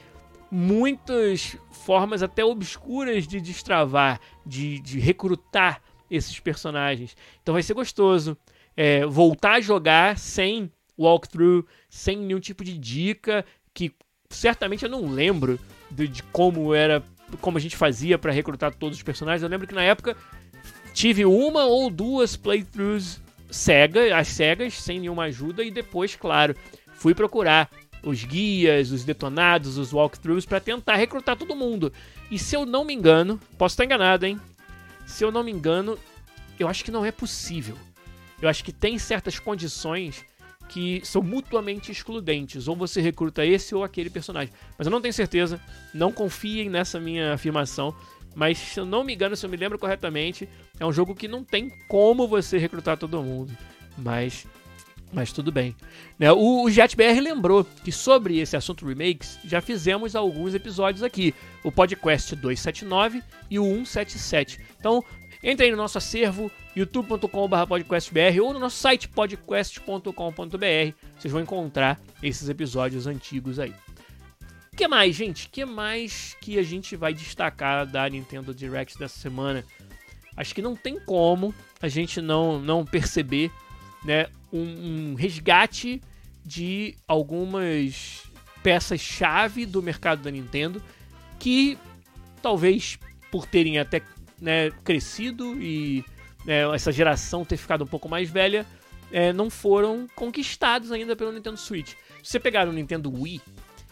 muitas formas até obscuras de destravar, de, de recrutar esses personagens. Então vai ser gostoso é, voltar a jogar sem walkthrough, sem nenhum tipo de dica, que certamente eu não lembro de, de como era, como a gente fazia para recrutar todos os personagens. Eu lembro que na época tive uma ou duas playthroughs cega, as cegas, sem nenhuma ajuda, e depois, claro, fui procurar os guias, os detonados, os walkthroughs para tentar recrutar todo mundo. E se eu não me engano, posso estar enganado, hein? Se eu não me engano, eu acho que não é possível. Eu acho que tem certas condições que são mutuamente excludentes. Ou você recruta esse ou aquele personagem. Mas eu não tenho certeza. Não confiem nessa minha afirmação. Mas se eu não me engano, se eu me lembro corretamente, é um jogo que não tem como você recrutar todo mundo. Mas mas tudo bem. Né? O, o JetBR lembrou que sobre esse assunto remakes já fizemos alguns episódios aqui. O podcast 279 e o 177. Então, entre aí no nosso acervo, youtube.com.br podcastbr ou no nosso site podcast.com.br. Vocês vão encontrar esses episódios antigos aí. O que mais, gente? O que mais que a gente vai destacar da Nintendo Direct dessa semana? Acho que não tem como a gente não, não perceber né, um, um resgate de algumas peças-chave do mercado da Nintendo que talvez por terem até né, crescido e né, essa geração ter ficado um pouco mais velha, é, não foram conquistados ainda pelo Nintendo Switch. Se você pegar o Nintendo Wii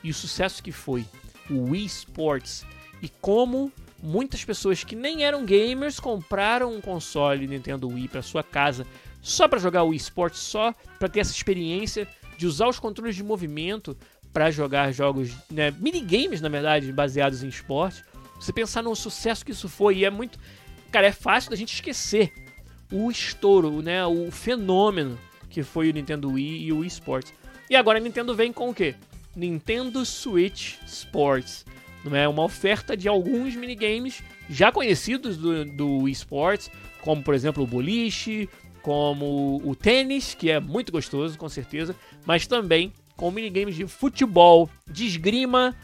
e o sucesso que foi o Wii Sports e como muitas pessoas que nem eram gamers compraram um console Nintendo Wii para sua casa só para jogar o esporte, só para ter essa experiência de usar os controles de movimento para jogar jogos, né, minigames na verdade, baseados em esporte. Você pensar no sucesso que isso foi, e é muito, cara, é fácil da gente esquecer o estouro, né, o fenômeno que foi o Nintendo Wii e o Wii. E agora a Nintendo vem com o quê? Nintendo Switch Sports. Não é uma oferta de alguns minigames já conhecidos do, do Wii Sports, como por exemplo o boliche, como o tênis, que é muito gostoso, com certeza, mas também com minigames de futebol, de esgrima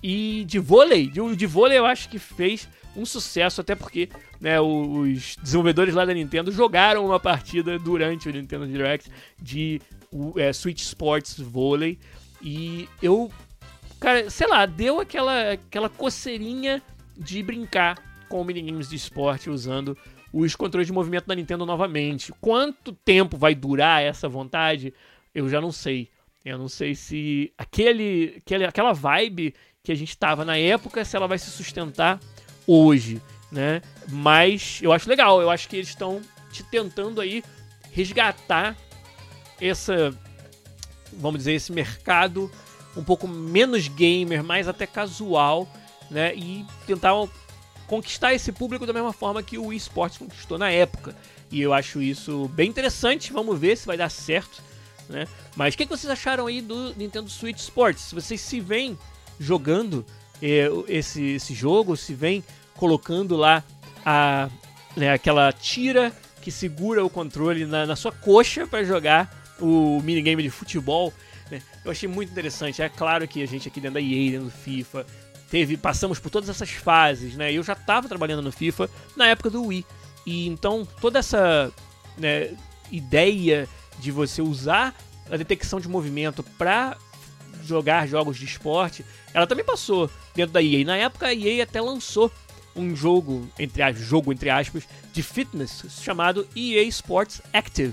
e de vôlei. De, de vôlei eu acho que fez um sucesso, até porque né, os desenvolvedores lá da Nintendo jogaram uma partida durante o Nintendo Direct de é, Switch Sports Vôlei. E eu, cara, sei lá, deu aquela, aquela coceirinha de brincar com minigames de esporte usando os controles de movimento da Nintendo novamente. Quanto tempo vai durar essa vontade? Eu já não sei. Eu não sei se aquele, aquele, aquela vibe que a gente tava na época, se ela vai se sustentar hoje, né? Mas eu acho legal, eu acho que eles estão te tentando aí resgatar essa, vamos dizer, esse mercado um pouco menos gamer, mais até casual, né? E tentar conquistar esse público da mesma forma que o esportes conquistou na época. E eu acho isso bem interessante. Vamos ver se vai dar certo. Né? Mas o que, que, vocês acharam aí do Nintendo Switch Sports? Se vocês se vêm jogando eh, esse, esse jogo, se vêm colocando lá a, né, aquela tira que segura o controle na, na sua coxa para jogar o minigame de futebol. Né? Eu achei muito interessante. É claro que a gente aqui dentro da EA, dentro do FIFA, teve passamos por todas essas fases, né? Eu já estava trabalhando no FIFA na época do Wii. E então toda essa né, ideia de você usar a detecção de movimento para jogar jogos de esporte, ela também passou dentro da EA. Na época a EA até lançou um jogo entre jogo entre aspas de fitness chamado EA Sports Active,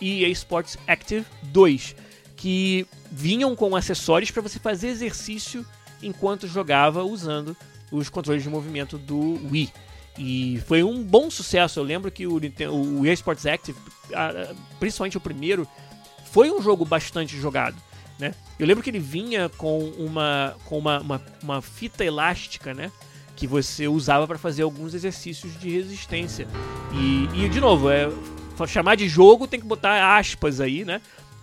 EA Sports Active 2, que vinham com acessórios para você fazer exercício enquanto jogava usando os controles de movimento do Wii. E foi um bom sucesso. Eu lembro que o, Nintendo, o EA Sports Active, principalmente o primeiro, foi um jogo bastante jogado. Né? Eu lembro que ele vinha com uma, com uma, uma, uma fita elástica, né? que você usava para fazer alguns exercícios de resistência. E, e de novo, é, chamar de jogo tem que botar aspas aí, né?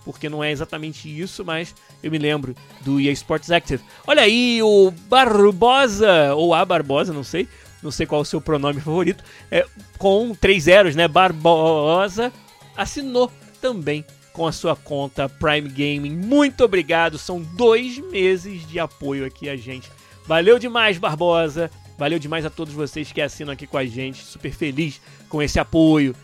Porque não é exatamente isso, mas eu me lembro do EA Sports Active. Olha aí, o Barbosa, ou a Barbosa, não sei, não sei qual é o seu pronome favorito, é, com três zeros, né? Barbosa assinou também com a sua conta Prime Gaming. Muito obrigado, são dois meses de apoio aqui a gente. Valeu demais, Barbosa. Valeu demais a todos vocês que assinam aqui com a gente. Super feliz com esse apoio.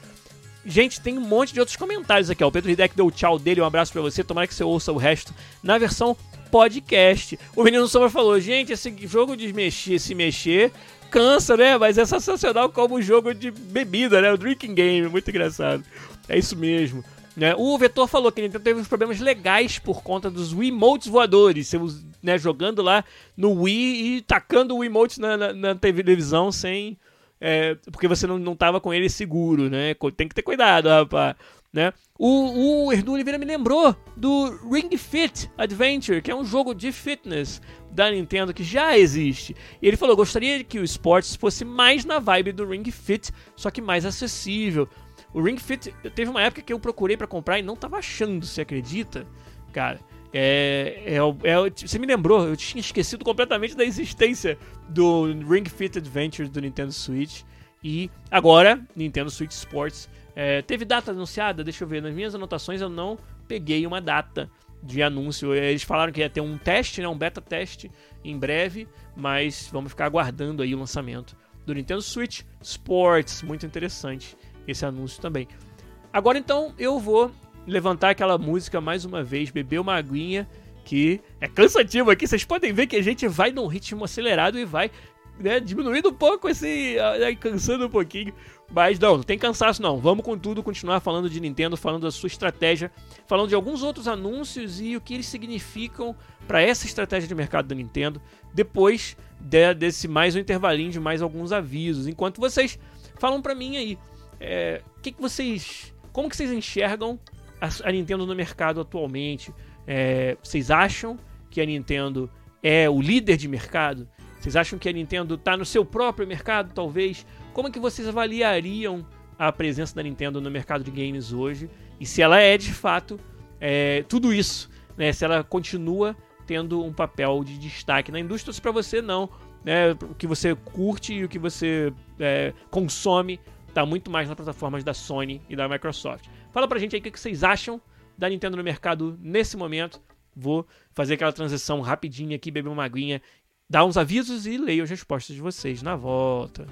Gente, tem um monte de outros comentários aqui. Ó. O Pedro Hidek deu tchau dele, um abraço para você. Tomara que você ouça o resto na versão podcast. O Menino Sombra falou: gente, esse jogo de mexer, se mexer, cansa, né? Mas é sensacional como jogo de bebida, né? O drinking game, muito engraçado. É isso mesmo. Né? O Vetor falou que ele teve uns problemas legais por conta dos Wiimotes voadores. Né, jogando lá no Wii e tacando o Wiimote na, na, na televisão sem. É, porque você não, não tava com ele seguro, né? Tem que ter cuidado, rapaz. Né? O, o Erdu Oliveira me lembrou do Ring Fit Adventure, que é um jogo de fitness da Nintendo que já existe. E ele falou: gostaria que o esportes fosse mais na vibe do Ring Fit, só que mais acessível. O Ring Fit, teve uma época que eu procurei para comprar e não tava achando, você acredita? Cara, é, é, é, você me lembrou, eu tinha esquecido completamente da existência do Ring Fit Adventure do Nintendo Switch. E agora, Nintendo Switch Sports. É, teve data anunciada? Deixa eu ver. Nas minhas anotações eu não peguei uma data de anúncio. Eles falaram que ia ter um teste, né, um beta teste em breve, mas vamos ficar aguardando aí o lançamento do Nintendo Switch Sports. Muito interessante esse anúncio também. Agora então eu vou levantar aquela música mais uma vez, beber uma aguinha, que é cansativo aqui. Vocês podem ver que a gente vai num ritmo acelerado e vai né, diminuindo um pouco esse. Né, cansando um pouquinho. Mas não, não tem cansaço não. Vamos com tudo continuar falando de Nintendo, falando da sua estratégia, falando de alguns outros anúncios e o que eles significam para essa estratégia de mercado da Nintendo. Depois de, desse mais um intervalinho de mais alguns avisos. Enquanto vocês falam para mim aí é, que, que vocês. Como que vocês enxergam a, Nintendo no mercado atualmente? É, vocês acham que a Nintendo é o líder de mercado? Vocês acham que a Nintendo está no seu próprio mercado, talvez? Como é que vocês avaliariam a presença da Nintendo no mercado de games hoje? E se ela é de fato é, tudo isso, né? Se ela continua tendo um papel de destaque na indústria, se para você não, né? O que você curte e o que você é, consome tá muito mais nas plataformas da Sony e da Microsoft. Fala pra gente aí o que vocês acham da Nintendo no mercado nesse momento. Vou fazer aquela transição rapidinha aqui, beber uma aguinha, dar uns avisos e leio as respostas de vocês na volta.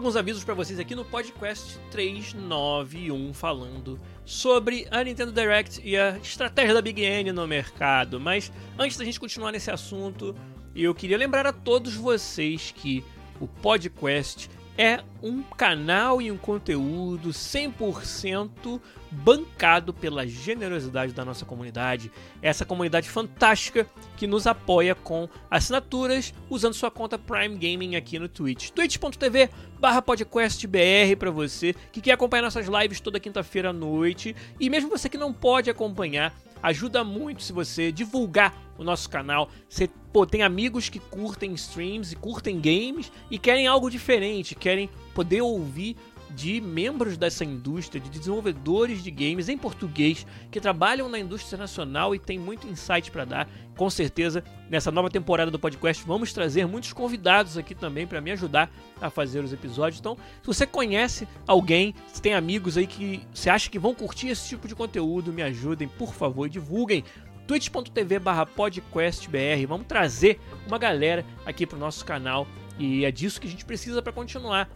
Alguns avisos para vocês aqui no podcast 391 falando sobre a Nintendo Direct e a estratégia da Big N no mercado. Mas antes da gente continuar nesse assunto, eu queria lembrar a todos vocês que o podcast é um canal e um conteúdo 100% bancado pela generosidade da nossa comunidade. Essa comunidade fantástica que nos apoia com assinaturas usando sua conta Prime Gaming aqui no Twitch. twitch.tv barra podcastbr para você que quer acompanhar nossas lives toda quinta-feira à noite e mesmo você que não pode acompanhar Ajuda muito se você divulgar o nosso canal. Você pô, tem amigos que curtem streams e curtem games e querem algo diferente, querem poder ouvir de membros dessa indústria, de desenvolvedores de games em português que trabalham na indústria nacional e tem muito insight para dar. Com certeza, nessa nova temporada do podcast, vamos trazer muitos convidados aqui também para me ajudar a fazer os episódios. Então, se você conhece alguém, se tem amigos aí que você acha que vão curtir esse tipo de conteúdo, me ajudem, por favor, e divulguem twitch.tv podcastbr. Vamos trazer uma galera aqui para o nosso canal e é disso que a gente precisa para continuar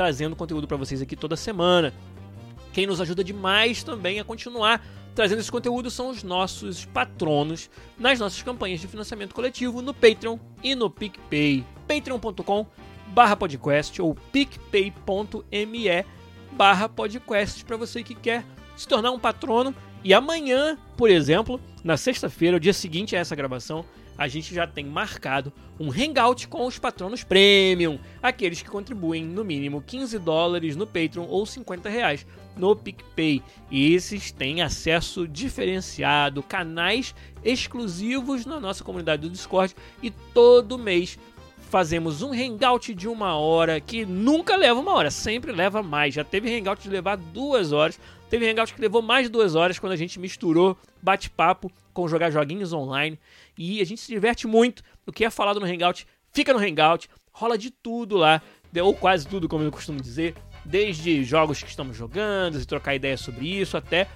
trazendo conteúdo para vocês aqui toda semana. Quem nos ajuda demais também a continuar trazendo esse conteúdo são os nossos patronos nas nossas campanhas de financiamento coletivo no Patreon e no PicPay. patreon.com barra podcast ou picpay.me barra podcast para você que quer se tornar um patrono. E amanhã, por exemplo, na sexta-feira, o dia seguinte a essa gravação, a gente já tem marcado um hangout com os patronos premium, aqueles que contribuem no mínimo 15 dólares no Patreon ou 50 reais no PicPay. E esses têm acesso diferenciado, canais exclusivos na nossa comunidade do Discord e todo mês fazemos um hangout de uma hora que nunca leva uma hora, sempre leva mais. Já teve hangout de levar duas horas, teve hangout que levou mais de duas horas quando a gente misturou bate-papo com jogar joguinhos online e a gente se diverte muito. O que é falado no hangout fica no hangout, rola de tudo lá, ou quase tudo, como eu costumo dizer, desde jogos que estamos jogando, e trocar ideias sobre isso, até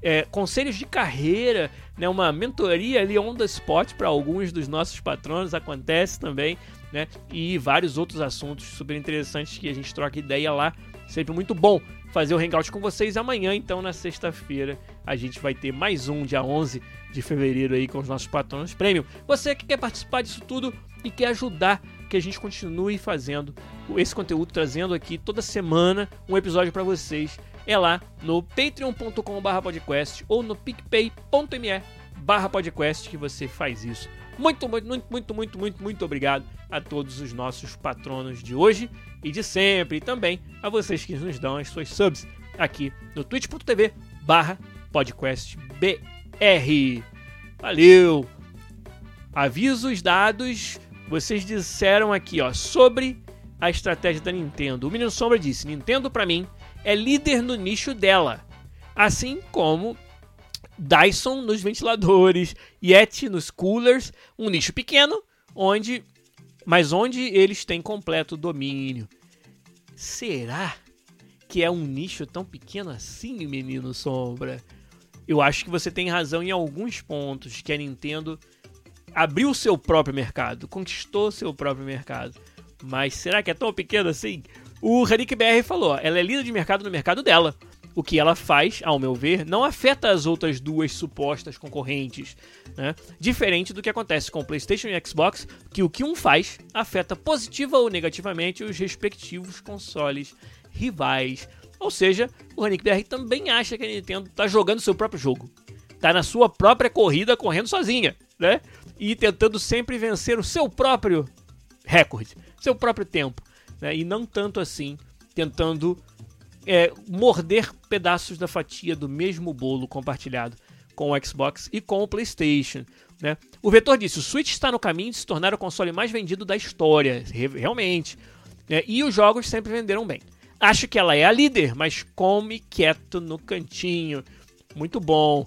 é, conselhos de carreira, né, uma mentoria ali on the spot para alguns dos nossos patronos acontece também né? E vários outros assuntos super interessantes que a gente troca ideia lá. Sempre muito bom fazer o hangout com vocês. Amanhã, então, na sexta-feira, a gente vai ter mais um, dia 11 de fevereiro, aí com os nossos patronos premium. Você que quer participar disso tudo e quer ajudar que a gente continue fazendo esse conteúdo, trazendo aqui toda semana um episódio para vocês, é lá no patreon.com/podcast ou no picpay.me/podcast que você faz isso muito, muito, muito, muito, muito, muito, obrigado a todos os nossos patronos de hoje e de sempre. E também a vocês que nos dão as suas subs aqui no twitch.tv barra podcastbr. Valeu! Avisos dados, vocês disseram aqui, ó, sobre a estratégia da Nintendo. O Menino Sombra disse: Nintendo, para mim, é líder no nicho dela. Assim como Dyson nos ventiladores, Yeti nos coolers, um nicho pequeno, onde mas onde eles têm completo domínio. Será que é um nicho tão pequeno assim, menino Sombra? Eu acho que você tem razão em alguns pontos que a Nintendo abriu seu próprio mercado, conquistou seu próprio mercado. Mas será que é tão pequeno assim? O Hanik BR falou, ela é líder de mercado no mercado dela o que ela faz, ao meu ver, não afeta as outras duas supostas concorrentes. Né? Diferente do que acontece com o PlayStation e Xbox, que o que um faz afeta positiva ou negativamente os respectivos consoles rivais. Ou seja, o Hanik BR também acha que a Nintendo está jogando seu próprio jogo. Está na sua própria corrida correndo sozinha, né? E tentando sempre vencer o seu próprio recorde, seu próprio tempo. Né? E não tanto assim tentando é, morder pedaços da fatia do mesmo bolo compartilhado com o Xbox e com o PlayStation. Né? O Vetor disse: o Switch está no caminho de se tornar o console mais vendido da história, realmente. Né? E os jogos sempre venderam bem. Acho que ela é a líder, mas come quieto no cantinho. Muito bom.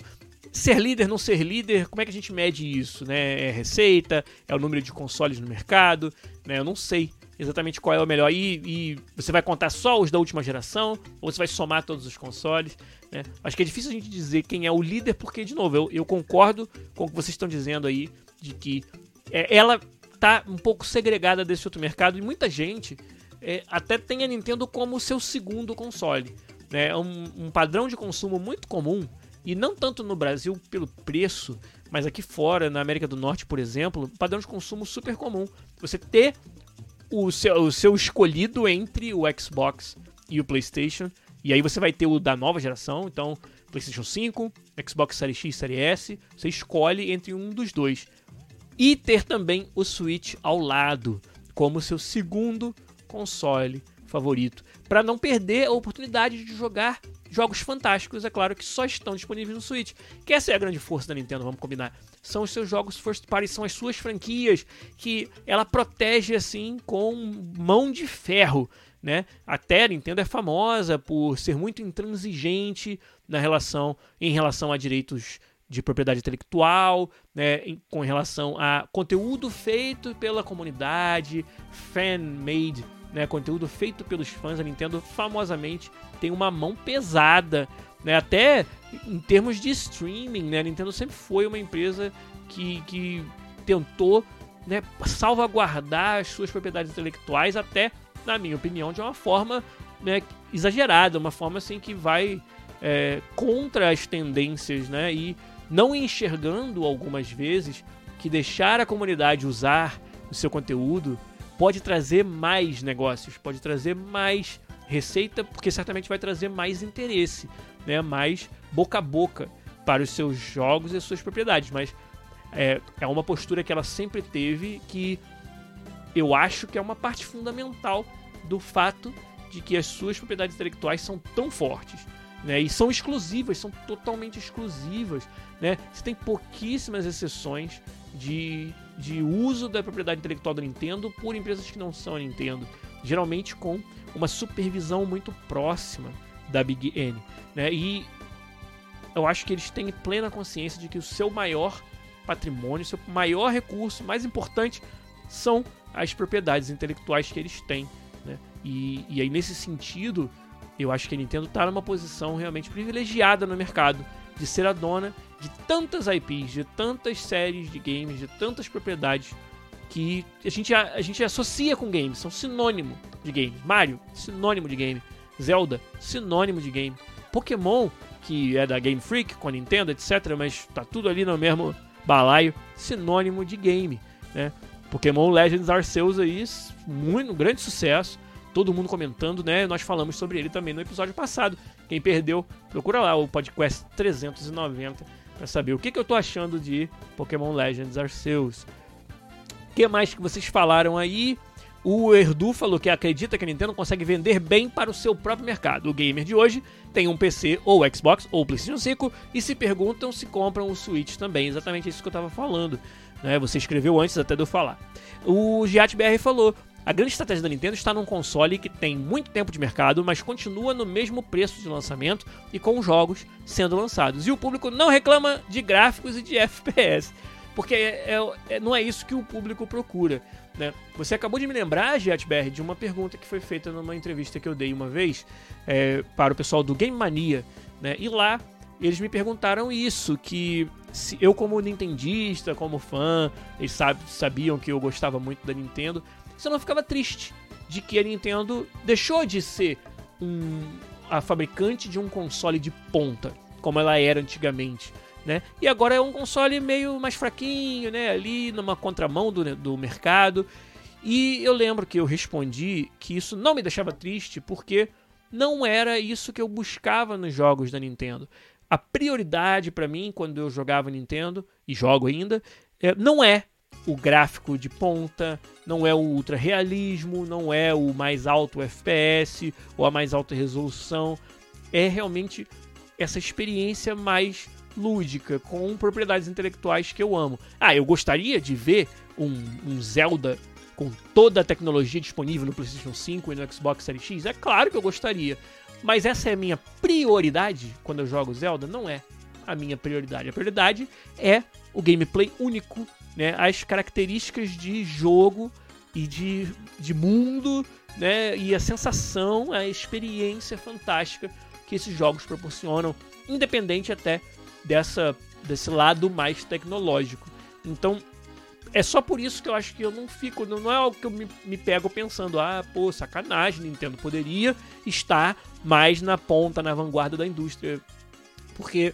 Ser líder, não ser líder, como é que a gente mede isso? Né? É receita? É o número de consoles no mercado? Né? Eu não sei exatamente qual é o melhor. E, e, você vai contar só os da última geração, ou você vai somar todos os consoles. Né? Acho que é difícil a gente dizer quem é o líder, porque, de novo, eu, eu concordo com o que vocês estão dizendo aí, de que é, ela tá um pouco segregada desse outro mercado, e muita gente é, até tem a Nintendo como seu segundo console. Né? É um, um padrão de consumo muito comum, e não tanto no Brasil pelo preço, mas aqui fora, na América do Norte, por exemplo, padrão de consumo super comum. Você ter o seu, o seu escolhido entre o Xbox e o PlayStation. E aí você vai ter o da nova geração, então PlayStation 5, Xbox Series X, Series S, você escolhe entre um dos dois. E ter também o Switch ao lado, como seu segundo console favorito, para não perder a oportunidade de jogar jogos fantásticos, é claro, que só estão disponíveis no Switch. Que essa é a grande força da Nintendo, vamos combinar. São os seus jogos first party, são as suas franquias que ela protege assim com mão de ferro. Né? Até a Nintendo é famosa por ser muito intransigente na relação em relação a direitos de propriedade intelectual, né, em, com relação a conteúdo feito pela comunidade, fan-made né, conteúdo feito pelos fãs, a Nintendo famosamente tem uma mão pesada, né, até em termos de streaming, né, a Nintendo sempre foi uma empresa que, que tentou né, salvaguardar as suas propriedades intelectuais até, na minha opinião, de uma forma né, exagerada, uma forma assim que vai é, contra as tendências, né, e não enxergando algumas vezes que deixar a comunidade usar o seu conteúdo pode trazer mais negócios, pode trazer mais receita, porque certamente vai trazer mais interesse, né? mais boca a boca para os seus jogos e as suas propriedades. Mas é, é uma postura que ela sempre teve que eu acho que é uma parte fundamental do fato de que as suas propriedades intelectuais são tão fortes. Né, e são exclusivas, são totalmente exclusivas. Né? Você tem pouquíssimas exceções de, de uso da propriedade intelectual da Nintendo por empresas que não são a Nintendo. Geralmente com uma supervisão muito próxima da Big N. Né? E eu acho que eles têm plena consciência de que o seu maior patrimônio, seu maior recurso, mais importante, são as propriedades intelectuais que eles têm. Né? E, e aí, nesse sentido, eu acho que a Nintendo está numa posição realmente privilegiada no mercado de ser a dona de tantas IPs, de tantas séries de games, de tantas propriedades que a gente, a, a gente associa com games, são sinônimo de games. Mario, sinônimo de game. Zelda, sinônimo de game. Pokémon, que é da Game Freak, com a Nintendo, etc., mas tá tudo ali no mesmo balaio, sinônimo de game. Né? Pokémon Legends Arceus aí, muito um grande sucesso. Todo mundo comentando, né? Nós falamos sobre ele também no episódio passado. Quem perdeu, procura lá o podcast 390 para saber o que, que eu tô achando de Pokémon Legends Arceus. O que mais que vocês falaram aí? O Erdu falou que acredita que a Nintendo consegue vender bem para o seu próprio mercado. O gamer de hoje tem um PC ou Xbox ou PlayStation 5 e se perguntam se compram o Switch também. Exatamente isso que eu estava falando. Né? Você escreveu antes até de eu falar. O Giat BR falou: a grande estratégia da Nintendo está num console que tem muito tempo de mercado, mas continua no mesmo preço de lançamento e com jogos sendo lançados. E o público não reclama de gráficos e de FPS, porque é, é, é, não é isso que o público procura. Né? Você acabou de me lembrar, GiatBR, de uma pergunta que foi feita numa entrevista que eu dei uma vez é, para o pessoal do Game Mania. Né? E lá eles me perguntaram isso, que se eu como nintendista, como fã, eles sab sabiam que eu gostava muito da Nintendo, se eu não ficava triste de que a Nintendo deixou de ser um, a fabricante de um console de ponta, como ela era antigamente. Né? E agora é um console meio mais fraquinho, né? ali numa contramão do, do mercado. E eu lembro que eu respondi que isso não me deixava triste porque não era isso que eu buscava nos jogos da Nintendo a prioridade para mim quando eu jogava Nintendo e jogo ainda é, não é o gráfico de ponta, não é o ultra realismo, não é o mais alto FPS ou a mais alta resolução, é realmente essa experiência mais lúdica com propriedades intelectuais que eu amo. Ah, eu gostaria de ver um, um Zelda com toda a tecnologia disponível no PlayStation 5 e no Xbox Series X? É claro que eu gostaria. Mas essa é a minha prioridade quando eu jogo Zelda? Não é a minha prioridade. A prioridade é o gameplay único, né? As características de jogo e de, de mundo, né? E a sensação, a experiência fantástica que esses jogos proporcionam, independente até dessa desse lado mais tecnológico. Então, é só por isso que eu acho que eu não fico. Não é algo que eu me, me pego pensando, ah, pô, sacanagem, Nintendo poderia estar mais na ponta, na vanguarda da indústria. Porque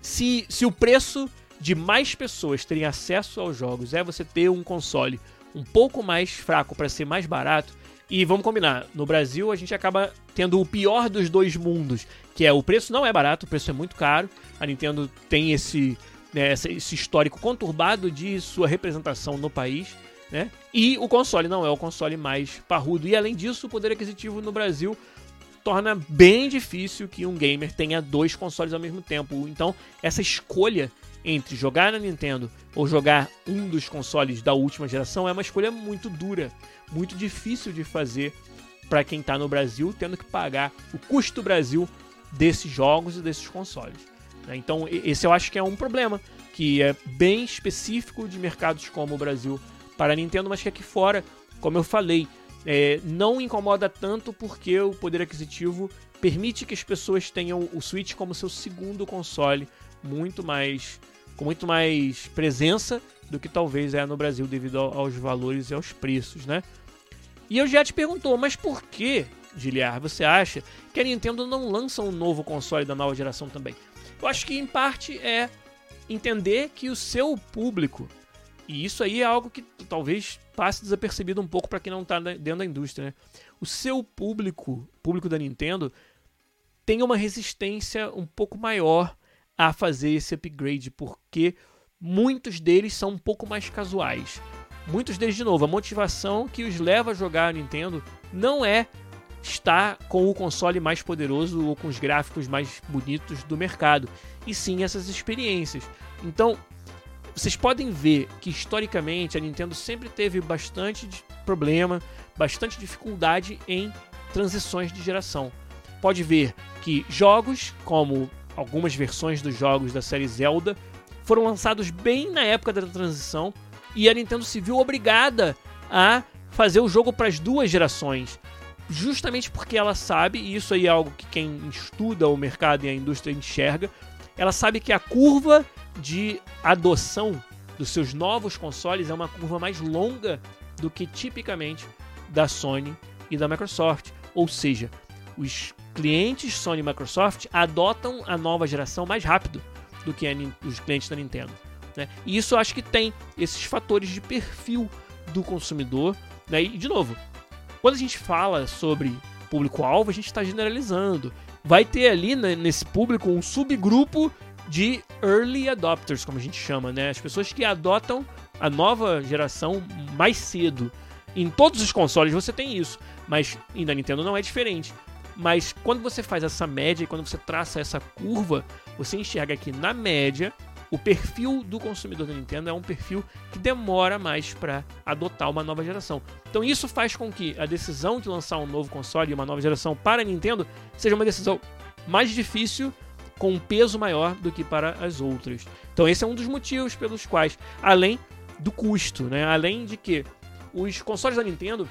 se, se o preço de mais pessoas terem acesso aos jogos é você ter um console um pouco mais fraco para ser mais barato, e vamos combinar, no Brasil a gente acaba tendo o pior dos dois mundos, que é o preço não é barato, o preço é muito caro. A Nintendo tem esse né, esse histórico conturbado de sua representação no país. Né? E o console não é o console mais parrudo. E além disso, o poder aquisitivo no Brasil torna bem difícil que um gamer tenha dois consoles ao mesmo tempo. Então, essa escolha entre jogar na Nintendo ou jogar um dos consoles da última geração é uma escolha muito dura, muito difícil de fazer para quem está no Brasil, tendo que pagar o custo Brasil desses jogos e desses consoles. Né? Então, esse eu acho que é um problema, que é bem específico de mercados como o Brasil para a Nintendo, mas que aqui fora, como eu falei, é, não incomoda tanto porque o poder aquisitivo permite que as pessoas tenham o Switch como seu segundo console, muito mais com muito mais presença do que talvez é no Brasil devido aos valores e aos preços, né? E eu já te perguntou, mas por que, Giliar, você acha que a Nintendo não lança um novo console da nova geração também? Eu acho que em parte é entender que o seu público E isso aí é algo que talvez passe desapercebido um pouco para quem não está dentro da indústria. Né? O seu público, público da Nintendo, tem uma resistência um pouco maior a fazer esse upgrade, porque muitos deles são um pouco mais casuais. Muitos deles, de novo, a motivação que os leva a jogar a Nintendo não é estar com o console mais poderoso ou com os gráficos mais bonitos do mercado, e sim essas experiências. Então, vocês podem ver que historicamente a Nintendo sempre teve bastante problema, bastante dificuldade em transições de geração. Pode ver que jogos, como algumas versões dos jogos da série Zelda, foram lançados bem na época da transição e a Nintendo se viu obrigada a fazer o jogo para as duas gerações. Justamente porque ela sabe, e isso aí é algo que quem estuda o mercado e a indústria enxerga, ela sabe que a curva de adoção dos seus novos consoles é uma curva mais longa do que tipicamente da Sony e da Microsoft. Ou seja, os clientes Sony e Microsoft adotam a nova geração mais rápido do que os clientes da Nintendo. Né? E isso eu acho que tem esses fatores de perfil do consumidor. Né? E, de novo, quando a gente fala sobre público-alvo, a gente está generalizando. Vai ter ali né, nesse público um subgrupo de early adopters, como a gente chama, né? As pessoas que adotam a nova geração mais cedo. Em todos os consoles você tem isso, mas ainda Nintendo não é diferente. Mas quando você faz essa média quando você traça essa curva, você enxerga que na média o perfil do consumidor da Nintendo é um perfil que demora mais para adotar uma nova geração. Então isso faz com que a decisão de lançar um novo console e uma nova geração para a Nintendo seja uma decisão mais difícil com um peso maior do que para as outras. Então esse é um dos motivos pelos quais, além do custo, né? além de que os consoles da Nintendo,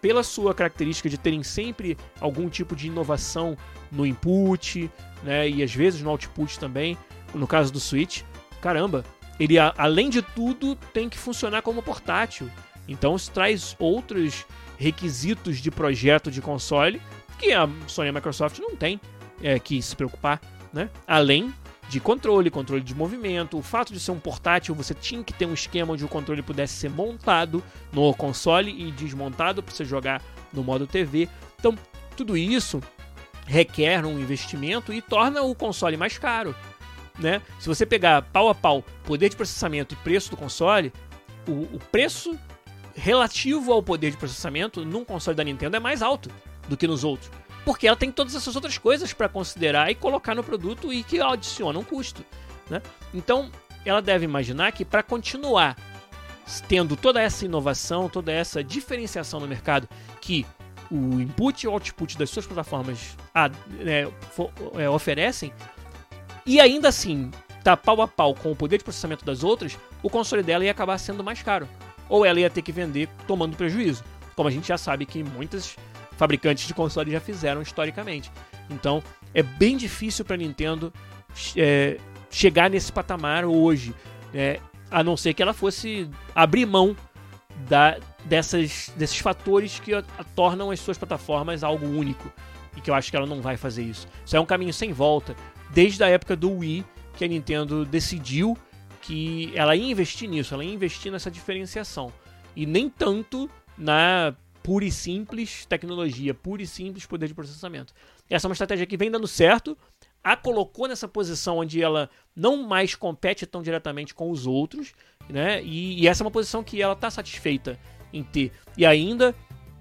pela sua característica de terem sempre algum tipo de inovação no input, né? e às vezes no output também, no caso do Switch, caramba, ele além de tudo tem que funcionar como portátil. Então isso traz outros requisitos de projeto de console que a Sony e a Microsoft não tem é, que se preocupar né? Além de controle, controle de movimento, o fato de ser um portátil, você tinha que ter um esquema onde o controle pudesse ser montado no console e desmontado para você jogar no modo TV. Então, tudo isso requer um investimento e torna o console mais caro. Né? Se você pegar pau a pau poder de processamento e preço do console, o, o preço relativo ao poder de processamento num console da Nintendo é mais alto do que nos outros porque ela tem todas essas outras coisas para considerar e colocar no produto e que adicionam custo. Né? Então, ela deve imaginar que para continuar tendo toda essa inovação, toda essa diferenciação no mercado que o input e o output das suas plataformas é, é, oferecem, e ainda assim tá pau a pau com o poder de processamento das outras, o console dela ia acabar sendo mais caro. Ou ela ia ter que vender tomando prejuízo. Como a gente já sabe que muitas fabricantes de consoles já fizeram historicamente. Então é bem difícil para Nintendo é, chegar nesse patamar hoje, é, a não ser que ela fosse abrir mão da, dessas, desses fatores que a, tornam as suas plataformas algo único. E que eu acho que ela não vai fazer isso. Isso é um caminho sem volta. Desde a época do Wii, que a Nintendo decidiu que ela ia investir nisso, ela ia investir nessa diferenciação. E nem tanto na pura e simples tecnologia, pura e simples poder de processamento. Essa é uma estratégia que vem dando certo, a colocou nessa posição onde ela não mais compete tão diretamente com os outros, né? E, e essa é uma posição que ela está satisfeita em ter. E ainda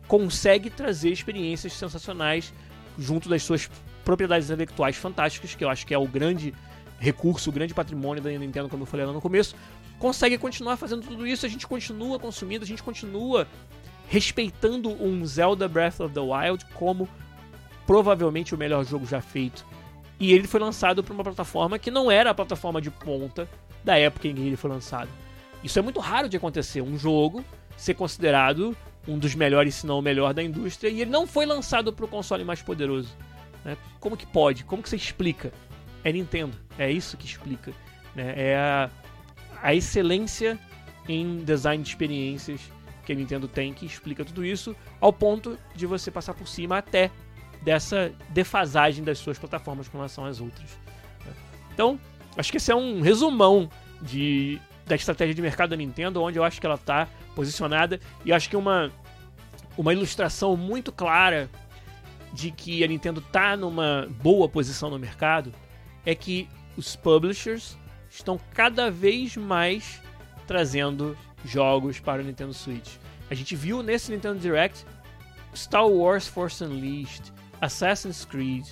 consegue trazer experiências sensacionais junto das suas propriedades intelectuais fantásticas, que eu acho que é o grande recurso, o grande patrimônio da Nintendo, como eu falei lá no começo. Consegue continuar fazendo tudo isso, a gente continua consumindo, a gente continua respeitando um Zelda Breath of the Wild como provavelmente o melhor jogo já feito. E ele foi lançado para uma plataforma que não era a plataforma de ponta da época em que ele foi lançado. Isso é muito raro de acontecer, um jogo ser considerado um dos melhores, se não o melhor da indústria, e ele não foi lançado para o console mais poderoso. Né? Como que pode? Como que você explica? É Nintendo, é isso que explica. Né? É a, a excelência em design de experiências que a Nintendo tem que explica tudo isso, ao ponto de você passar por cima até dessa defasagem das suas plataformas com relação às outras. Então, acho que esse é um resumão de da estratégia de mercado da Nintendo, onde eu acho que ela está posicionada. E acho que uma, uma ilustração muito clara de que a Nintendo está numa boa posição no mercado é que os publishers estão cada vez mais trazendo jogos para o Nintendo Switch. A gente viu nesse Nintendo Direct Star Wars Force Unleashed, Assassin's Creed,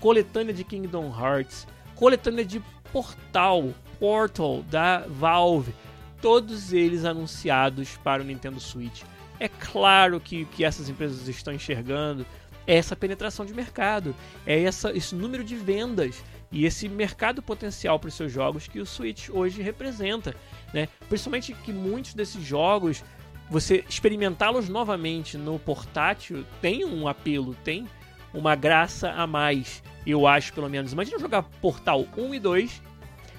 coletânea de Kingdom Hearts, coletânea de Portal, Portal da Valve, todos eles anunciados para o Nintendo Switch. É claro que que essas empresas estão enxergando é essa penetração de mercado, é essa, esse número de vendas e esse mercado potencial para os seus jogos que o Switch hoje representa, né? Principalmente que muitos desses jogos você experimentá-los novamente no portátil tem um apelo, tem uma graça a mais, eu acho pelo menos. Imagina jogar Portal 1 e 2,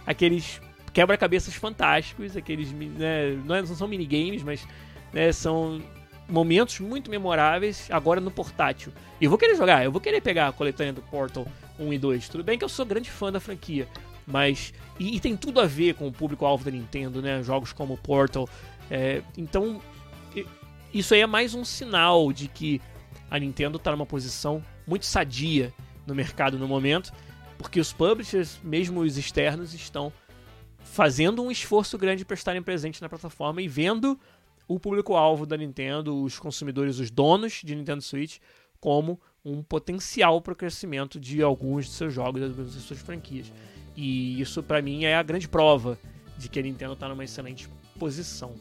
aqueles quebra-cabeças fantásticos, aqueles né, não é, são minigames, mas né, são momentos muito memoráveis agora no portátil. E vou querer jogar, eu vou querer pegar a coletânea do Portal 1 e 2. Tudo bem que eu sou grande fã da franquia, mas. E, e tem tudo a ver com o público-alvo da Nintendo, né? Jogos como Portal. É, então, isso aí é mais um sinal de que a Nintendo está numa posição muito sadia no mercado no momento, porque os publishers, mesmo os externos, estão fazendo um esforço grande para estarem presentes na plataforma e vendo o público-alvo da Nintendo, os consumidores, os donos de Nintendo Switch, como um potencial para o crescimento de alguns de seus jogos, das suas franquias. E isso, para mim, é a grande prova de que a Nintendo está numa excelente posição.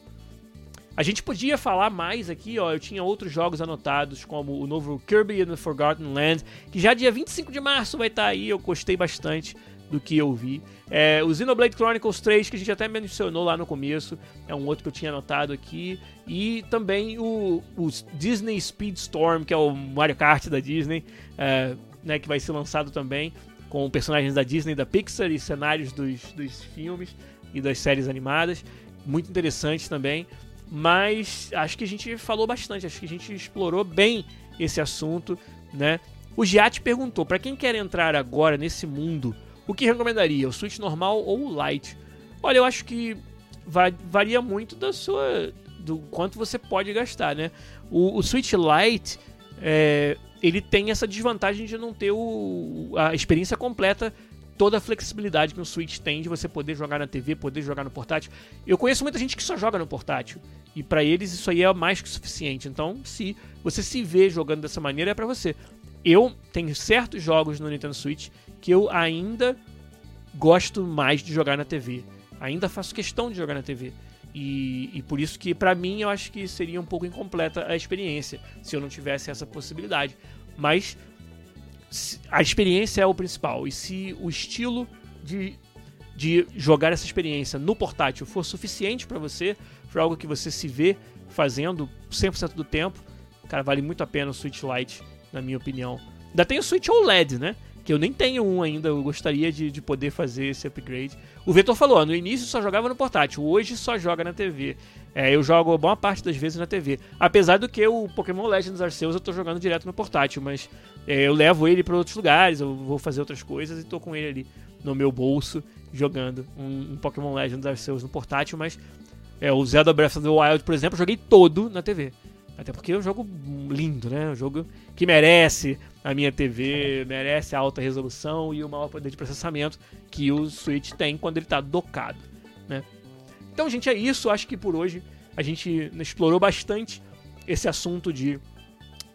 A gente podia falar mais aqui, ó. Eu tinha outros jogos anotados, como o novo Kirby and the Forgotten Land, que já dia 25 de março vai estar tá aí. Eu gostei bastante do que eu vi. É, o Xenoblade Chronicles 3, que a gente até mencionou lá no começo, é um outro que eu tinha anotado aqui. E também o, o Disney Speedstorm, que é o Mario Kart da Disney, é, né, que vai ser lançado também com personagens da Disney, da Pixar e cenários dos, dos filmes e das séries animadas. Muito interessante também. Mas acho que a gente falou bastante, acho que a gente explorou bem esse assunto, né? O Giat perguntou: para quem quer entrar agora nesse mundo o que recomendaria? O Switch normal ou o Lite? Olha, eu acho que varia muito da sua. do quanto você pode gastar, né? O, o Switch Lite. É, ele tem essa desvantagem de não ter o, a experiência completa, toda a flexibilidade que o Switch tem de você poder jogar na TV, poder jogar no portátil. Eu conheço muita gente que só joga no portátil e para eles isso aí é mais que suficiente. Então, se você se vê jogando dessa maneira, é para você. Eu tenho certos jogos no Nintendo Switch que eu ainda gosto mais de jogar na TV. Ainda faço questão de jogar na TV. E, e por isso que, para mim, eu acho que seria um pouco incompleta a experiência se eu não tivesse essa possibilidade. Mas a experiência é o principal. E se o estilo de, de jogar essa experiência no portátil for suficiente para você, for algo que você se vê fazendo 100% do tempo, cara, vale muito a pena o Switch Lite, na minha opinião. Ainda tem o Switch OLED, né? que eu nem tenho um ainda, eu gostaria de, de poder fazer esse upgrade. O Vetor falou, no início só jogava no portátil, hoje só joga na TV. É, eu jogo boa parte das vezes na TV. Apesar do que o Pokémon Legends Arceus eu tô jogando direto no portátil, mas é, eu levo ele para outros lugares, eu vou fazer outras coisas e tô com ele ali no meu bolso jogando um, um Pokémon Legends Arceus no portátil, mas é, o Zelda Breath of the Wild, por exemplo, eu joguei todo na TV. Até porque é um jogo lindo, né? Um jogo que merece a minha TV, merece a alta resolução e o maior poder de processamento que o Switch tem quando ele está docado, né? Então, gente, é isso. Acho que por hoje a gente explorou bastante esse assunto de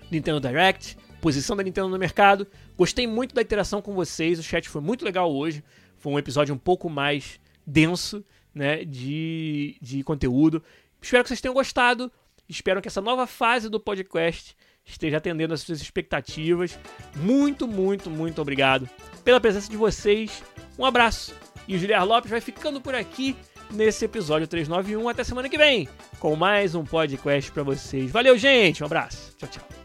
Nintendo Direct, posição da Nintendo no mercado. Gostei muito da interação com vocês. O chat foi muito legal hoje. Foi um episódio um pouco mais denso, né, de, de conteúdo. Espero que vocês tenham gostado. Espero que essa nova fase do podcast esteja atendendo às suas expectativas. Muito, muito, muito obrigado pela presença de vocês. Um abraço. E o Giliar Lopes vai ficando por aqui nesse episódio 391. Até semana que vem com mais um podcast para vocês. Valeu, gente. Um abraço. Tchau, tchau.